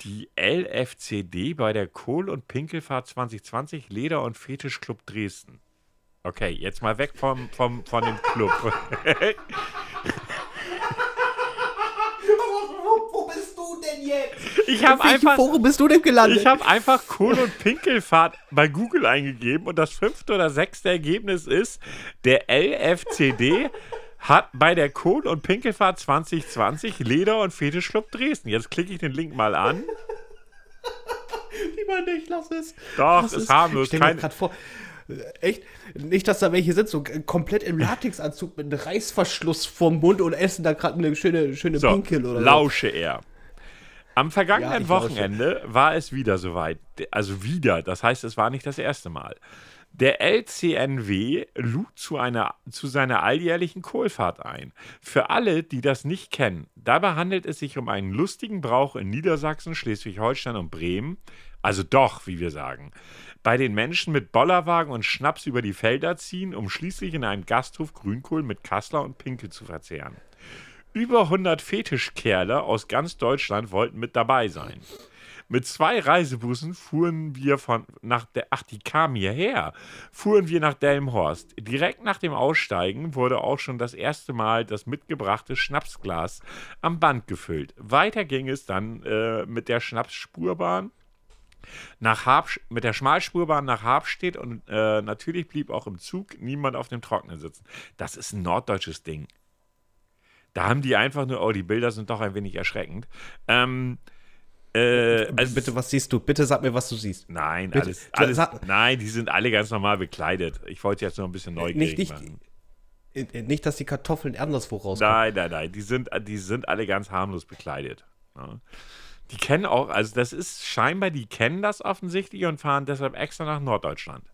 Die LFCD bei der Kohl- und Pinkelfahrt 2020 Leder- und Fetischclub Dresden. Okay, jetzt mal weg vom, vom, von dem Club. Wo, wo bist du denn jetzt? Ich habe einfach, Forum bist du denn gelandet? ich habe einfach Kohl- und Pinkelfahrt bei Google eingegeben und das fünfte oder sechste Ergebnis ist, der LFCD hat bei der Kohl- und Pinkelfahrt 2020 Leder- und Fetischclub Dresden. Jetzt klicke ich den Link mal an. Lieber nicht, lass es. Doch, Lass ist es. harmlos, Ich stell mir kein- grad vor, echt, nicht, dass da welche sind, so äh, komplett im Latexanzug mit einem Reißverschluss vorm Mund und essen da gerade eine schöne, schöne So, Pinkel oder lausche er. Am Ja, vergangenen lausche. Wochenende war es wieder soweit. Also wieder, das heißt, es war nicht das erste Mal. Der LCNW lud zu, einer, zu seiner alljährlichen Kohlfahrt ein. Für alle, die das nicht kennen, dabei handelt es sich um einen lustigen Brauch in Niedersachsen, Schleswig-Holstein und Bremen. Also doch, wie wir sagen. Bei den Menschen mit Bollerwagen und Schnaps über die Felder ziehen, um schließlich in einem Gasthof Grünkohl mit Kassler und Pinkel zu verzehren. Über 100 Fetischkerle aus ganz Deutschland wollten mit dabei sein. Mit zwei Reisebussen fuhren wir von nach der ach die kamen hierher fuhren wir nach Delmenhorst. Direkt nach dem Aussteigen wurde auch schon das erste Mal das mitgebrachte Schnapsglas am Band gefüllt. Weiter ging es dann äh, mit der Schnapsspurbahn nach Harb, mit der Schmalspurbahn nach Habstedt und äh, natürlich blieb auch im Zug niemand auf dem Trocknen sitzen. Das ist ein norddeutsches Ding. Da haben die einfach nur, oh, die Bilder sind doch ein wenig erschreckend. Ähm, äh, also, Bitte, was siehst du? Bitte sag mir, was du siehst. Nein, bitte, alles, alles, sag- nein, die sind alle ganz normal bekleidet. Ich wollte jetzt nur ein bisschen neugierig nicht- machen. Äh, Nicht, dass die Kartoffeln anderswo rauskommen. Nein, nein, nein, die sind, die sind alle ganz harmlos bekleidet. Ja. Die kennen auch, also das ist scheinbar, die kennen das offensichtlich und fahren deshalb extra nach Norddeutschland.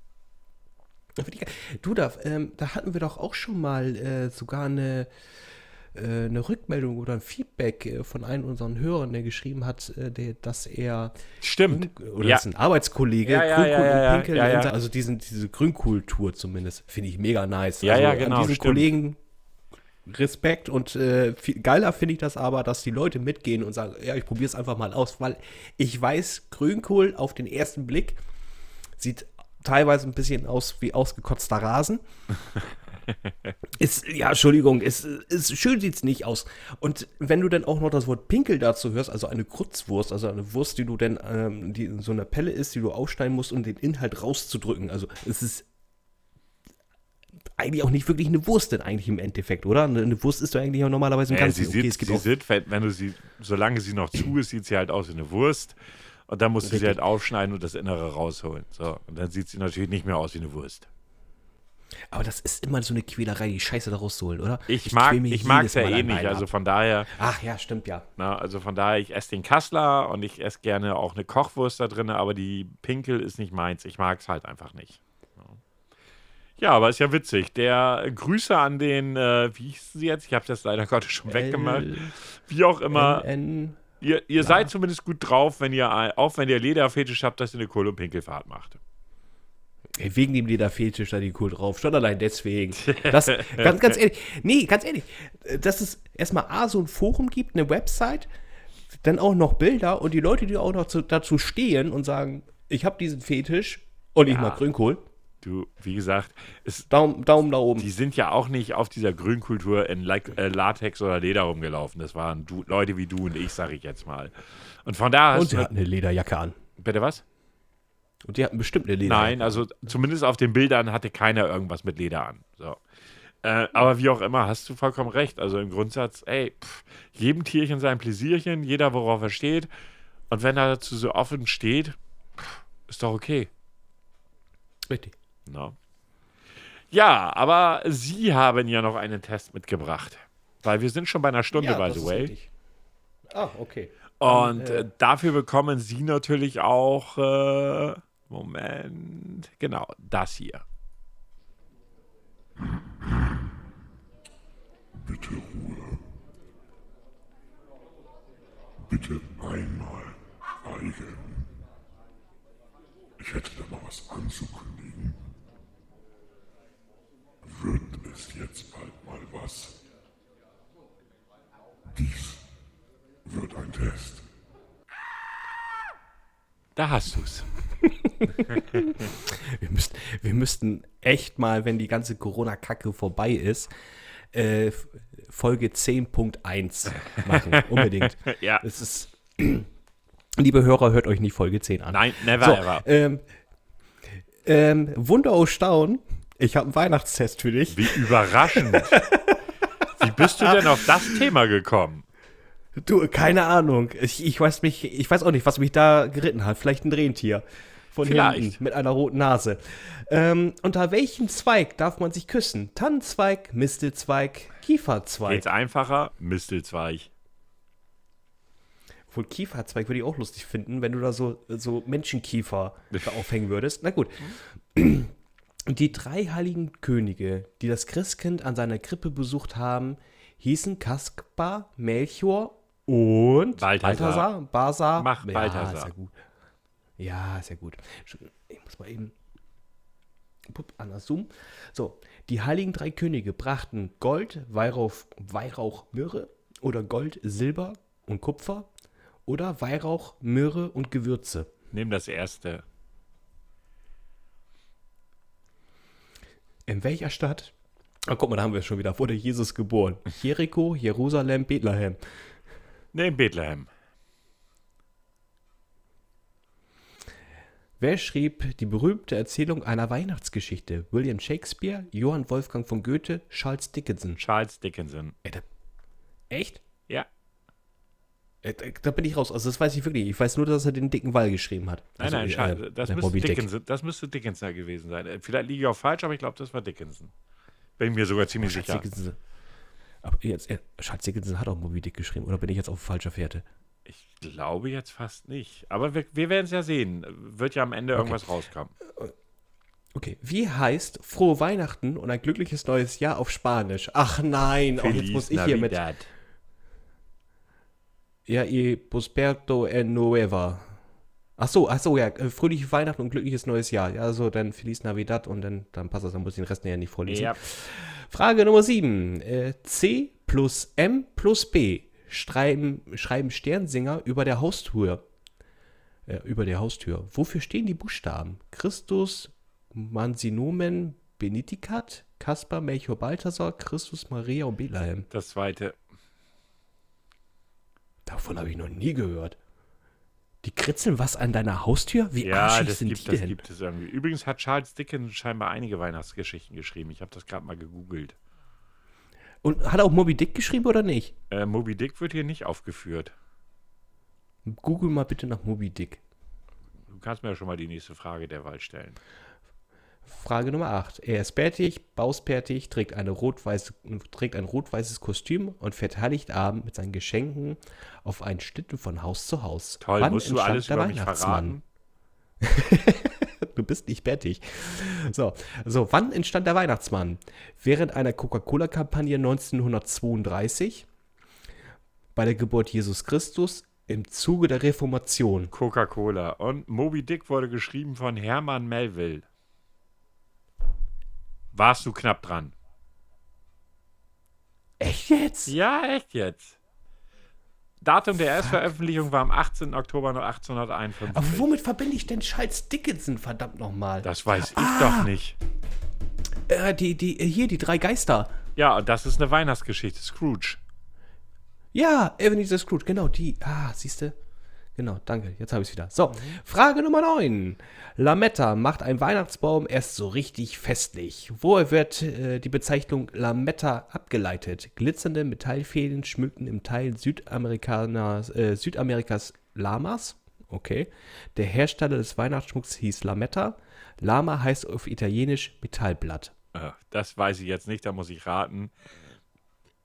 Du, da, ähm, da hatten wir doch auch schon mal äh, sogar eine, äh, eine Rückmeldung oder ein Feedback äh, von einem unseren Hörern, der geschrieben hat, äh, der, dass er Stimmt. Grün, oder Ja. ist ein Arbeitskollege, Ja, ja, Grünkohl ja, und Pinkel, also diesen, diese Grünkultur zumindest, finde ich mega nice. Ja, also ja, genau, An diesen stimmt. Kollegen Respekt und äh, viel geiler finde ich das aber, dass die Leute mitgehen und sagen, ja, ich probiere es einfach mal aus, weil ich weiß, Grünkohl auf den ersten Blick sieht teilweise ein bisschen aus wie ausgekotzter Rasen. ist, ja, Entschuldigung, ist, ist, schön sieht es nicht aus. Und wenn du dann auch noch das Wort Pinkel dazu hörst, also eine Krutzwurst, also eine Wurst, die du dann, ähm, die in so einer Pelle ist, die du aufschneiden musst, um den Inhalt rauszudrücken. Also es ist eigentlich auch nicht wirklich eine Wurst denn eigentlich im Endeffekt, oder? Eine, Wurst ist doch eigentlich auch normalerweise im Äh, Ganzen. sie sieht, es gibt sie sieht, wenn du sie, solange sie noch zu ist, sieht sie halt aus wie eine Wurst. Und dann musst du sie halt aufschneiden und das Innere rausholen. So. Und dann sieht sie natürlich nicht mehr aus wie eine Wurst. aber das ist immer so eine Quälerei, die Scheiße da rauszuholen, oder? Ich ich mag es ja eh nicht. Also von daher, Ach ja, stimmt ja. na, also von daher, ich esse den Kassler und ich esse gerne auch eine Kochwurst da drin, aber die Pinkel ist nicht meins. Ich mag es halt einfach nicht. Ja. Aber ist ja witzig. Der äh, Grüße an den, äh, wie hießen sie jetzt? Ich habe das leider Gottes schon weggemacht. Wie auch immer. N, Ihr, ihr seid zumindest gut drauf, wenn ihr, auch wenn ihr Lederfetisch habt, dass ihr eine Kohl- und Pinkelfahrt macht. Wegen dem Lederfetisch da die Kohl drauf. Schon allein deswegen. Das, ganz, ganz ehrlich. Nee, ganz ehrlich. äh, Dass es erstmal A, so ein Forum gibt, eine Website, dann auch noch Bilder und die Leute, die auch noch zu, dazu stehen und sagen, ich habe diesen Fetisch und ich Ja. mag Grünkohl. Du, wie gesagt, es, Daumen, Daumen da oben. die sind ja auch nicht auf dieser Grünkultur in äh, Latex oder Leder rumgelaufen. Das waren du, Leute wie du und ich, sag ich jetzt mal. Und von da Und sie hatten eine Lederjacke an. Bitte was? Und die hatten bestimmt eine Lederjacke. Nein, also zumindest auf den Bildern hatte keiner irgendwas mit Leder an. So. Äh, aber wie auch immer, hast du vollkommen recht. Also im Grundsatz, ey, pff, jedem Tierchen sein Pläsierchen, jeder worauf er steht. Und wenn er dazu so offen steht, pff, ist doch okay. Richtig. No. Ja, aber Sie haben ja noch einen Test mitgebracht. Weil wir sind schon bei einer Stunde, by das the way. richtig. Ah, okay. Und äh, äh, dafür bekommen Sie natürlich auch, äh, Moment, genau, das hier. Bitte Ruhe. Bitte einmal schweigen. Ich hätte da mal was anzukündigen. Wird es jetzt bald mal was? Dies wird ein Test. Da hast du's. Wir, müssten, wir müssten echt mal, wenn die ganze Corona-Kacke vorbei ist, äh, Folge 10.1 machen. Unbedingt. Ja. Es ist. Liebe Hörer, hört euch nicht Folge 10 an. Nein, never So, ever. ähm, ähm, Wunder oh Staun. Ich habe einen Weihnachtstest für dich. Wie überraschend. Wie bist du denn auf das Thema gekommen? Du, keine Ahnung. Ich, ich weiß mich, ich weiß auch nicht, was mich da geritten hat. Vielleicht ein Rentier. Von Vielleicht. hinten mit einer roten Nase. Ähm, unter welchem Zweig darf man sich küssen? Tannenzweig, Mistelzweig, Kieferzweig. Geht's einfacher? Mistelzweig. Obwohl Kieferzweig würde ich auch lustig finden, wenn du da so, so Menschenkiefer da aufhängen würdest. Na gut. Die drei heiligen Könige, die das Christkind an seiner Krippe besucht haben, hießen Kaspar, Melchior und Balthasar. Basar. Mach ja, Balthasar. Ist ja gut. Ja, ist ja gut. Ich muss mal eben. Pup, anders Zoom. So, die heiligen drei Könige brachten Gold, Weihrauch, Weihrauch, Myrrhe oder Gold, Silber und Kupfer oder Weihrauch, Myrrhe und Gewürze. Nimm das erste. In welcher Stadt? Ah, guck mal, da haben wir es schon wieder. Wurde Jesus geboren? Jericho, Jerusalem, Bethlehem. Nimm Bethlehem. Wer schrieb die berühmte Erzählung einer Weihnachtsgeschichte? William Shakespeare, Johann Wolfgang von Goethe, Charles Dickinson. Charles Dickinson. Echt? Äh, Da, bin ich raus. Also das weiß ich wirklich. Ich weiß nur, dass er den dicken Wall geschrieben hat. Nein, also, nein, äh, Charles, das, der müsste Moby Dick. Dickinson, das müsste Dickinson gewesen sein. Äh, Vielleicht liege ich auch falsch, aber ich glaube, das war Dickinson. Bin mir sogar ziemlich Charles sicher. Dickinson. Aber jetzt, äh, Charles Dickinson hat auch Moby Dick geschrieben. Oder bin ich jetzt auf falscher Fährte? Ich glaube jetzt fast nicht. Aber wir, wir werden es ja sehen. Wird ja am Ende irgendwas rauskommen. Okay, wie heißt frohe Weihnachten und ein glückliches neues Jahr auf Spanisch? Ach nein, auch jetzt muss ich hier mit. Ja, y prosperto en nueva. Ach so, ach so, ja, äh, fröhliche Weihnachten und glückliches neues Jahr. Ja, so, dann Feliz Navidad und dann, dann passt das, dann muss ich den Rest ja nicht vorlesen. Ja. Frage Nummer 7. Äh, C plus M plus B schreiben, schreiben Sternsinger über der Haustür. Äh, über der Haustür. Wofür stehen die Buchstaben? Christus, Mansinomen, Benedicat, Kaspar, Melchior, Balthasar, Christus, Maria und Bethlehem. Das zweite. Davon habe ich noch nie gehört. Die kritzeln was an deiner Haustür? Wie Ja, arschig das sind gibt, die das denn? gibt es irgendwie. Übrigens hat Charles Dickens scheinbar einige Weihnachtsgeschichten geschrieben. Ich habe das gerade mal gegoogelt. Und hat er auch Moby Dick geschrieben oder nicht? Äh, Moby Dick wird hier nicht aufgeführt. Google mal bitte nach Moby Dick. Du kannst mir ja schon mal die nächste Frage derweil stellen. Frage Nummer 8. Er ist bärtig, bausbärtig, trägt, eine rot-weiß, trägt ein rot-weißes Kostüm und fährt Heiligabend mit seinen Geschenken auf einen Schlitten von Haus zu Haus. Toll, Wann musst du entstand alles der über Weihnachtsmann? Du bist nicht bärtig. So, so, wann entstand der Weihnachtsmann? Während einer Coca-Cola-Kampagne 1932, bei der Geburt Jesus Christus, im Zuge der Reformation. Coca-Cola. Und Moby Dick wurde geschrieben von Hermann Melville. Warst du knapp dran? Echt jetzt? Ja, echt jetzt. Datum der Erstveröffentlichung war am 18. Oktober 1851. Aber womit verbinde ich denn Charles Dickinson, verdammt nochmal? Das weiß ich Ah. doch nicht. Äh, die, die, hier, die drei Geister. Ja, und das ist eine Weihnachtsgeschichte. Scrooge. Ja, Ebenezer Scrooge, genau, die. Ah, siehst du? Genau, danke, jetzt habe ich es wieder. So, Frage Nummer 9. Lametta macht ein Weihnachtsbaum erst so richtig festlich. Woher wird äh, die Bezeichnung Lametta abgeleitet? Glitzernde Metallfäden schmückten im Teil Südamerikas, äh, Südamerikas Lamas. Okay. Der Hersteller des Weihnachtsschmucks hieß Lametta. Lama heißt auf Italienisch Metallblatt. Äh, Das weiß ich jetzt nicht, da muss ich raten.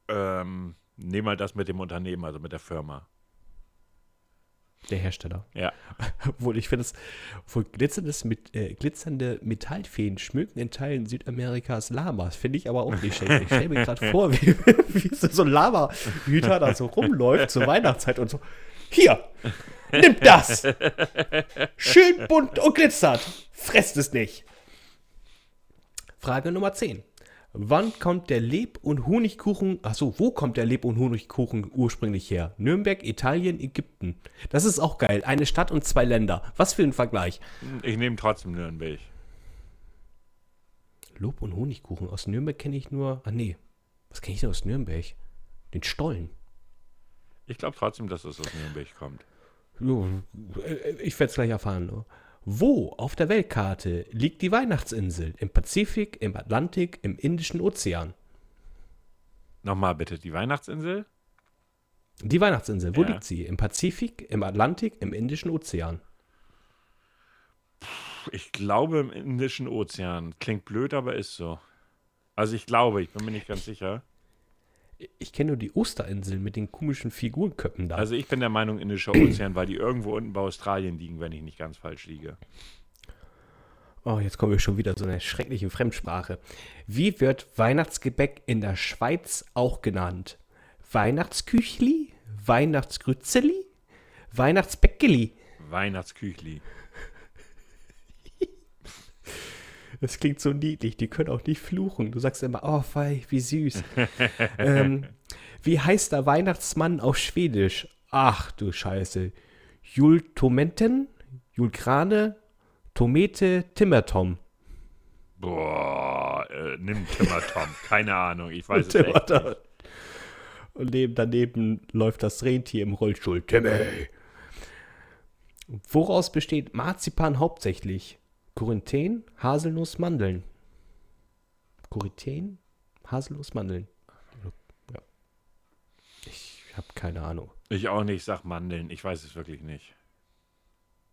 Ähm, nehm mal das mit dem Unternehmen, also mit der Firma. Der Hersteller. Ja. Obwohl, ich finde es, glitzerndes, mit, äh, glitzernde Metallfäden schmücken in Teilen Südamerikas Lamas. Finde ich aber auch nicht schlecht. Ich stelle mir gerade vor, wie, wie so ein Lama-Hüter da so rumläuft zur Weihnachtszeit und so. Hier, nimm das! Schön bunt und glitzert. Fresst es nicht. Frage Nummer 10. Wann kommt der Leb- und Honigkuchen, achso, wo kommt der Leb- und Honigkuchen ursprünglich her? Nürnberg, Italien, Ägypten. Das ist auch geil. Eine Stadt und zwei Länder. Was für ein Vergleich. Ich nehme trotzdem Nürnberg. Lob- und Honigkuchen. Aus Nürnberg kenne ich nur, ah nee, was kenne ich denn aus Nürnberg? Den Stollen. Ich glaube trotzdem, dass es aus Nürnberg kommt. Jo, äh, Ich werde es gleich erfahren. Nur. Wo auf der Weltkarte liegt die Weihnachtsinsel? Im Pazifik, im Atlantik, im Indischen Ozean? Nochmal bitte, die Weihnachtsinsel? Die Weihnachtsinsel, wo Ja. liegt sie? Im Pazifik, im Atlantik, im Indischen Ozean? Ich glaube im Indischen Ozean. Klingt blöd, aber ist so. Also ich glaube, ich bin mir nicht ganz sicher. Ich kenne nur die Osterinsel mit den komischen Figurenköpfen da. Also ich bin der Meinung Indischer Ozean, weil die irgendwo unten bei Australien liegen, wenn ich nicht ganz falsch liege. Oh, jetzt kommen wir schon wieder so eine schreckliche Fremdsprache. Wie wird Weihnachtsgebäck in der Schweiz auch genannt? Weihnachtsküchli? Weihnachtsgrützeli? Weihnachtsbäckeli? Weihnachtsküchli. Das klingt so niedlich, die können auch nicht fluchen. Du sagst immer, oh, wei, wie süß. ähm, wie heißt der Weihnachtsmann auf Schwedisch? Ach du Scheiße. Jultomenten? Julkrane? Tomete? Timmertom? Boah, äh, nimm Timmer Tom. Keine Ahnung, ich weiß es echt. nicht. Timmertom. Und neben, daneben läuft das Rentier im Rollstuhl. Timmy! Woraus besteht Marzipan hauptsächlich? Korinthen, Haselnuss, Mandeln. Korinthen, Haselnuss, Mandeln. Ja. Ich habe keine Ahnung. Ich auch nicht, sag Mandeln. Ich weiß es wirklich nicht.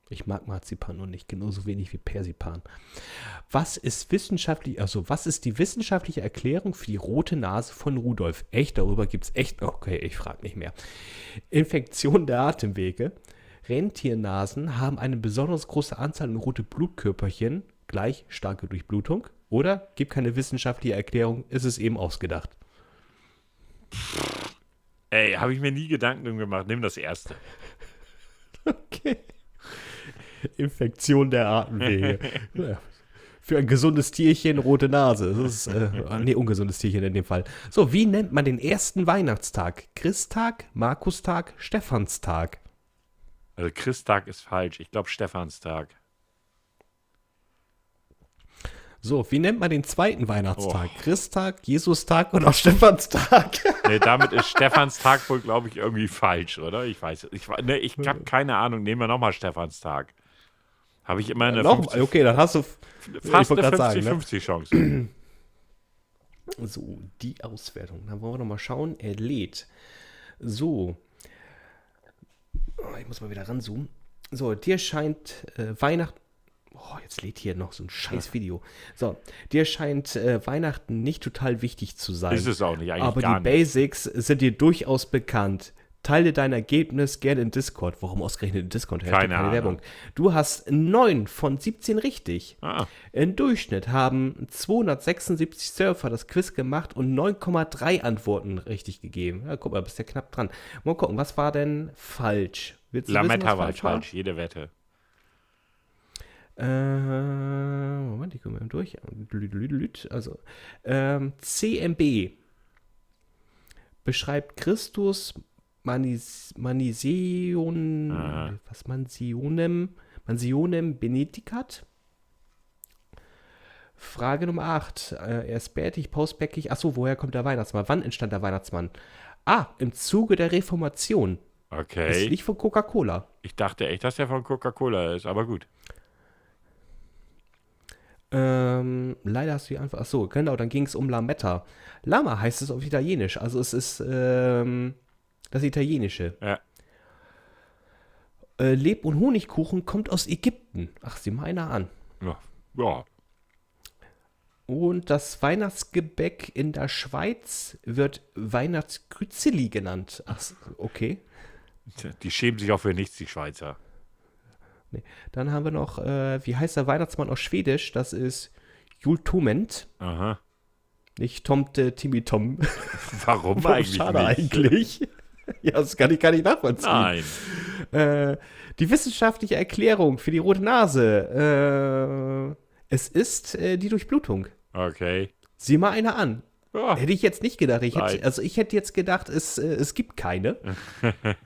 Ich mag Marzipan nur nicht, genauso wenig wie Persipan. Was ist wissenschaftlich, also was ist die wissenschaftliche Erklärung für die rote Nase von Rudolf? Echt, darüber gibt es echt, okay, ich frage nicht mehr. Infektion der Atemwege. Rentiernasen haben eine besonders große Anzahl an rote Blutkörperchen, gleich starke Durchblutung. Oder gibt keine wissenschaftliche Erklärung, ist es eben ausgedacht. Ey, habe ich mir nie Gedanken drum gemacht. Nimm das erste. Okay. Infektion der Atemwege. Ja. Für ein gesundes Tierchen rote Nase. Das ist, äh, nee, ungesundes Tierchen in dem Fall. So, wie nennt man den ersten Weihnachtstag? Christtag, Markustag, Stephanstag? Also Christtag ist falsch. Ich glaube Stephanstag. So, wie nennt man den zweiten Weihnachtstag? Christtag, Jesustag oder Stephanstag? Nee, damit ist Stephanstag wohl, glaube ich, irgendwie falsch, oder? Ich weiß es. Ich, nee, ich habe keine Ahnung. Nehmen wir nochmal Stephanstag. Habe ich immer eine Noch, 50, okay, dann hast du fast eine grad sagen, ne? 50-50 Chance. So, die Auswertung. Dann wollen wir noch mal schauen. Er lädt. So. Oh, ich muss mal wieder ranzoomen. So, dir scheint äh, Weihnachten. Oh, jetzt lädt hier noch so ein scheiß Video. So, dir scheint äh, Weihnachten nicht total wichtig zu sein. Ist es auch nicht, eigentlich Aber die nicht. Basics sind dir durchaus bekannt. Teile dein Ergebnis gerne in Discord. Warum ausgerechnet in Discord? Keine Ahnung. Werbung. Du hast 9 von 17 richtig. Ah, Im Durchschnitt haben 276 Surfer das Quiz gemacht und 9,3 Antworten richtig gegeben. Ja, guck mal, bist ja knapp dran. Mal gucken, was war denn falsch? Willst wissen, Lametta was war falsch falsch, jede Wette. Äh, Moment, ich komme mal durch. Also, ähm, CMB beschreibt Christus Manis, Maniseon, Aha. was Mansionem, Mansionem Benedicat. Frage Nummer 8. Äh, er ist bärtig, pausbäckig. Achso, woher kommt der Weihnachtsmann? Wann entstand der Weihnachtsmann? Ah, im Zuge der Reformation. Ist Okay. nicht von Coca-Cola. Ich dachte echt, dass der von Coca-Cola ist, aber gut. Ähm, leider hast du die Antwort. Achso, genau, dann ging es um Lametta. Lama heißt es auf Italienisch. Also es ist ähm, das Italienische. Ja. Äh, Leb- und Honigkuchen kommt aus Ägypten. Ach, sieh mal einer an. Ja. ja. Und das Weihnachtsgebäck in der Schweiz wird Weihnachtsgrützeli genannt. Ach, okay. Die schämen sich auch für nichts, die Schweizer. Nee. Dann haben wir noch, äh, wie heißt der Weihnachtsmann aus Schwedisch? Das ist Jultument. Aha. Nicht Tomte Timmy Tom. Warum Warum eigentlich schade nicht? eigentlich? ja, das kann ich gar nicht nachvollziehen. Nein. Äh, die wissenschaftliche Erklärung für die rote Nase. Äh, es ist äh, die Durchblutung. Okay. Sieh mal eine an. Ja. Hätte ich jetzt nicht gedacht. Ich hätte, also ich hätte jetzt gedacht, es, äh, es gibt keine.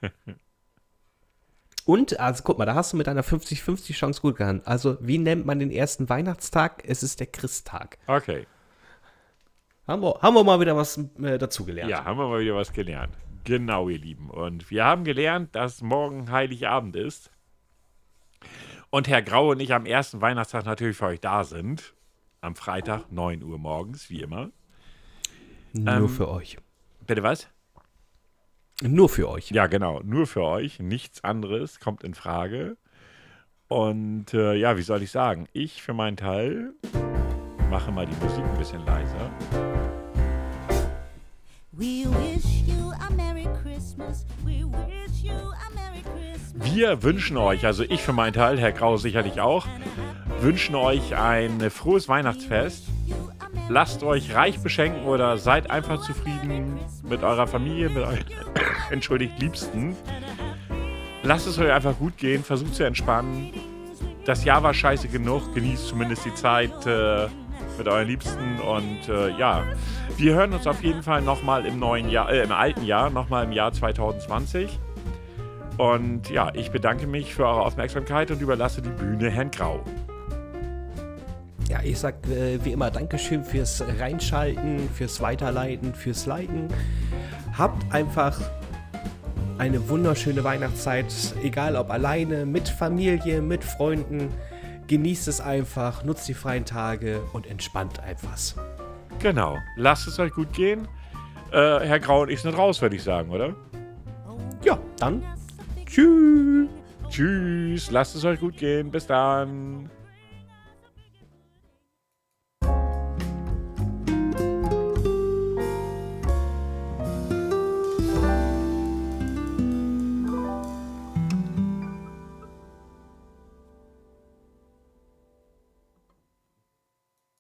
Und, also guck mal, da hast du mit einer 50-50 Chance gut gehandelt. Also, wie nennt man den ersten Weihnachtstag? Es ist der Christtag. Okay. Haben wir, haben wir mal wieder was äh, dazugelernt. Ja, haben wir mal wieder was gelernt. Genau, ihr Lieben. Und wir haben gelernt, dass morgen Heiligabend ist. Und Herr Grau und ich am ersten Weihnachtstag natürlich für euch da sind. Am Freitag, 9 Uhr morgens, wie immer. Nur Ähm, für euch. Bitte was? Nur für euch. Ja, genau. Nur für euch. Nichts anderes kommt in Frage. Und äh, ja, wie soll ich sagen? Ich für meinen Teil mache mal die Musik ein bisschen leiser. We wish you Wir wünschen euch, also ich für meinen Teil, Herr Grau sicherlich auch, wünschen euch ein frohes Weihnachtsfest. Lasst euch reich beschenken oder seid einfach zufrieden mit eurer Familie, mit euren, entschuldigt, Liebsten. Lasst es euch einfach gut gehen, versucht zu entspannen. Das Jahr war scheiße genug, genießt zumindest die Zeit äh, mit euren Liebsten und äh, ja, wir hören uns auf jeden Fall nochmal im neuen Jahr, äh, im alten Jahr, nochmal im Jahr 2020. Und ja, ich bedanke mich für eure Aufmerksamkeit und überlasse die Bühne Herrn Grau. Ja, ich sag äh, wie immer Dankeschön fürs Reinschalten, fürs Weiterleiten, fürs Liken. Habt einfach eine wunderschöne Weihnachtszeit, egal ob alleine, mit Familie, mit Freunden. Genießt es einfach, nutzt die freien Tage und entspannt etwas. Genau, lasst es euch gut gehen. Äh, Herr Grau und ich sind raus, würde ich sagen, oder? Ja, dann tschüss. Tschüss. Lasst es euch gut gehen. Bis dann.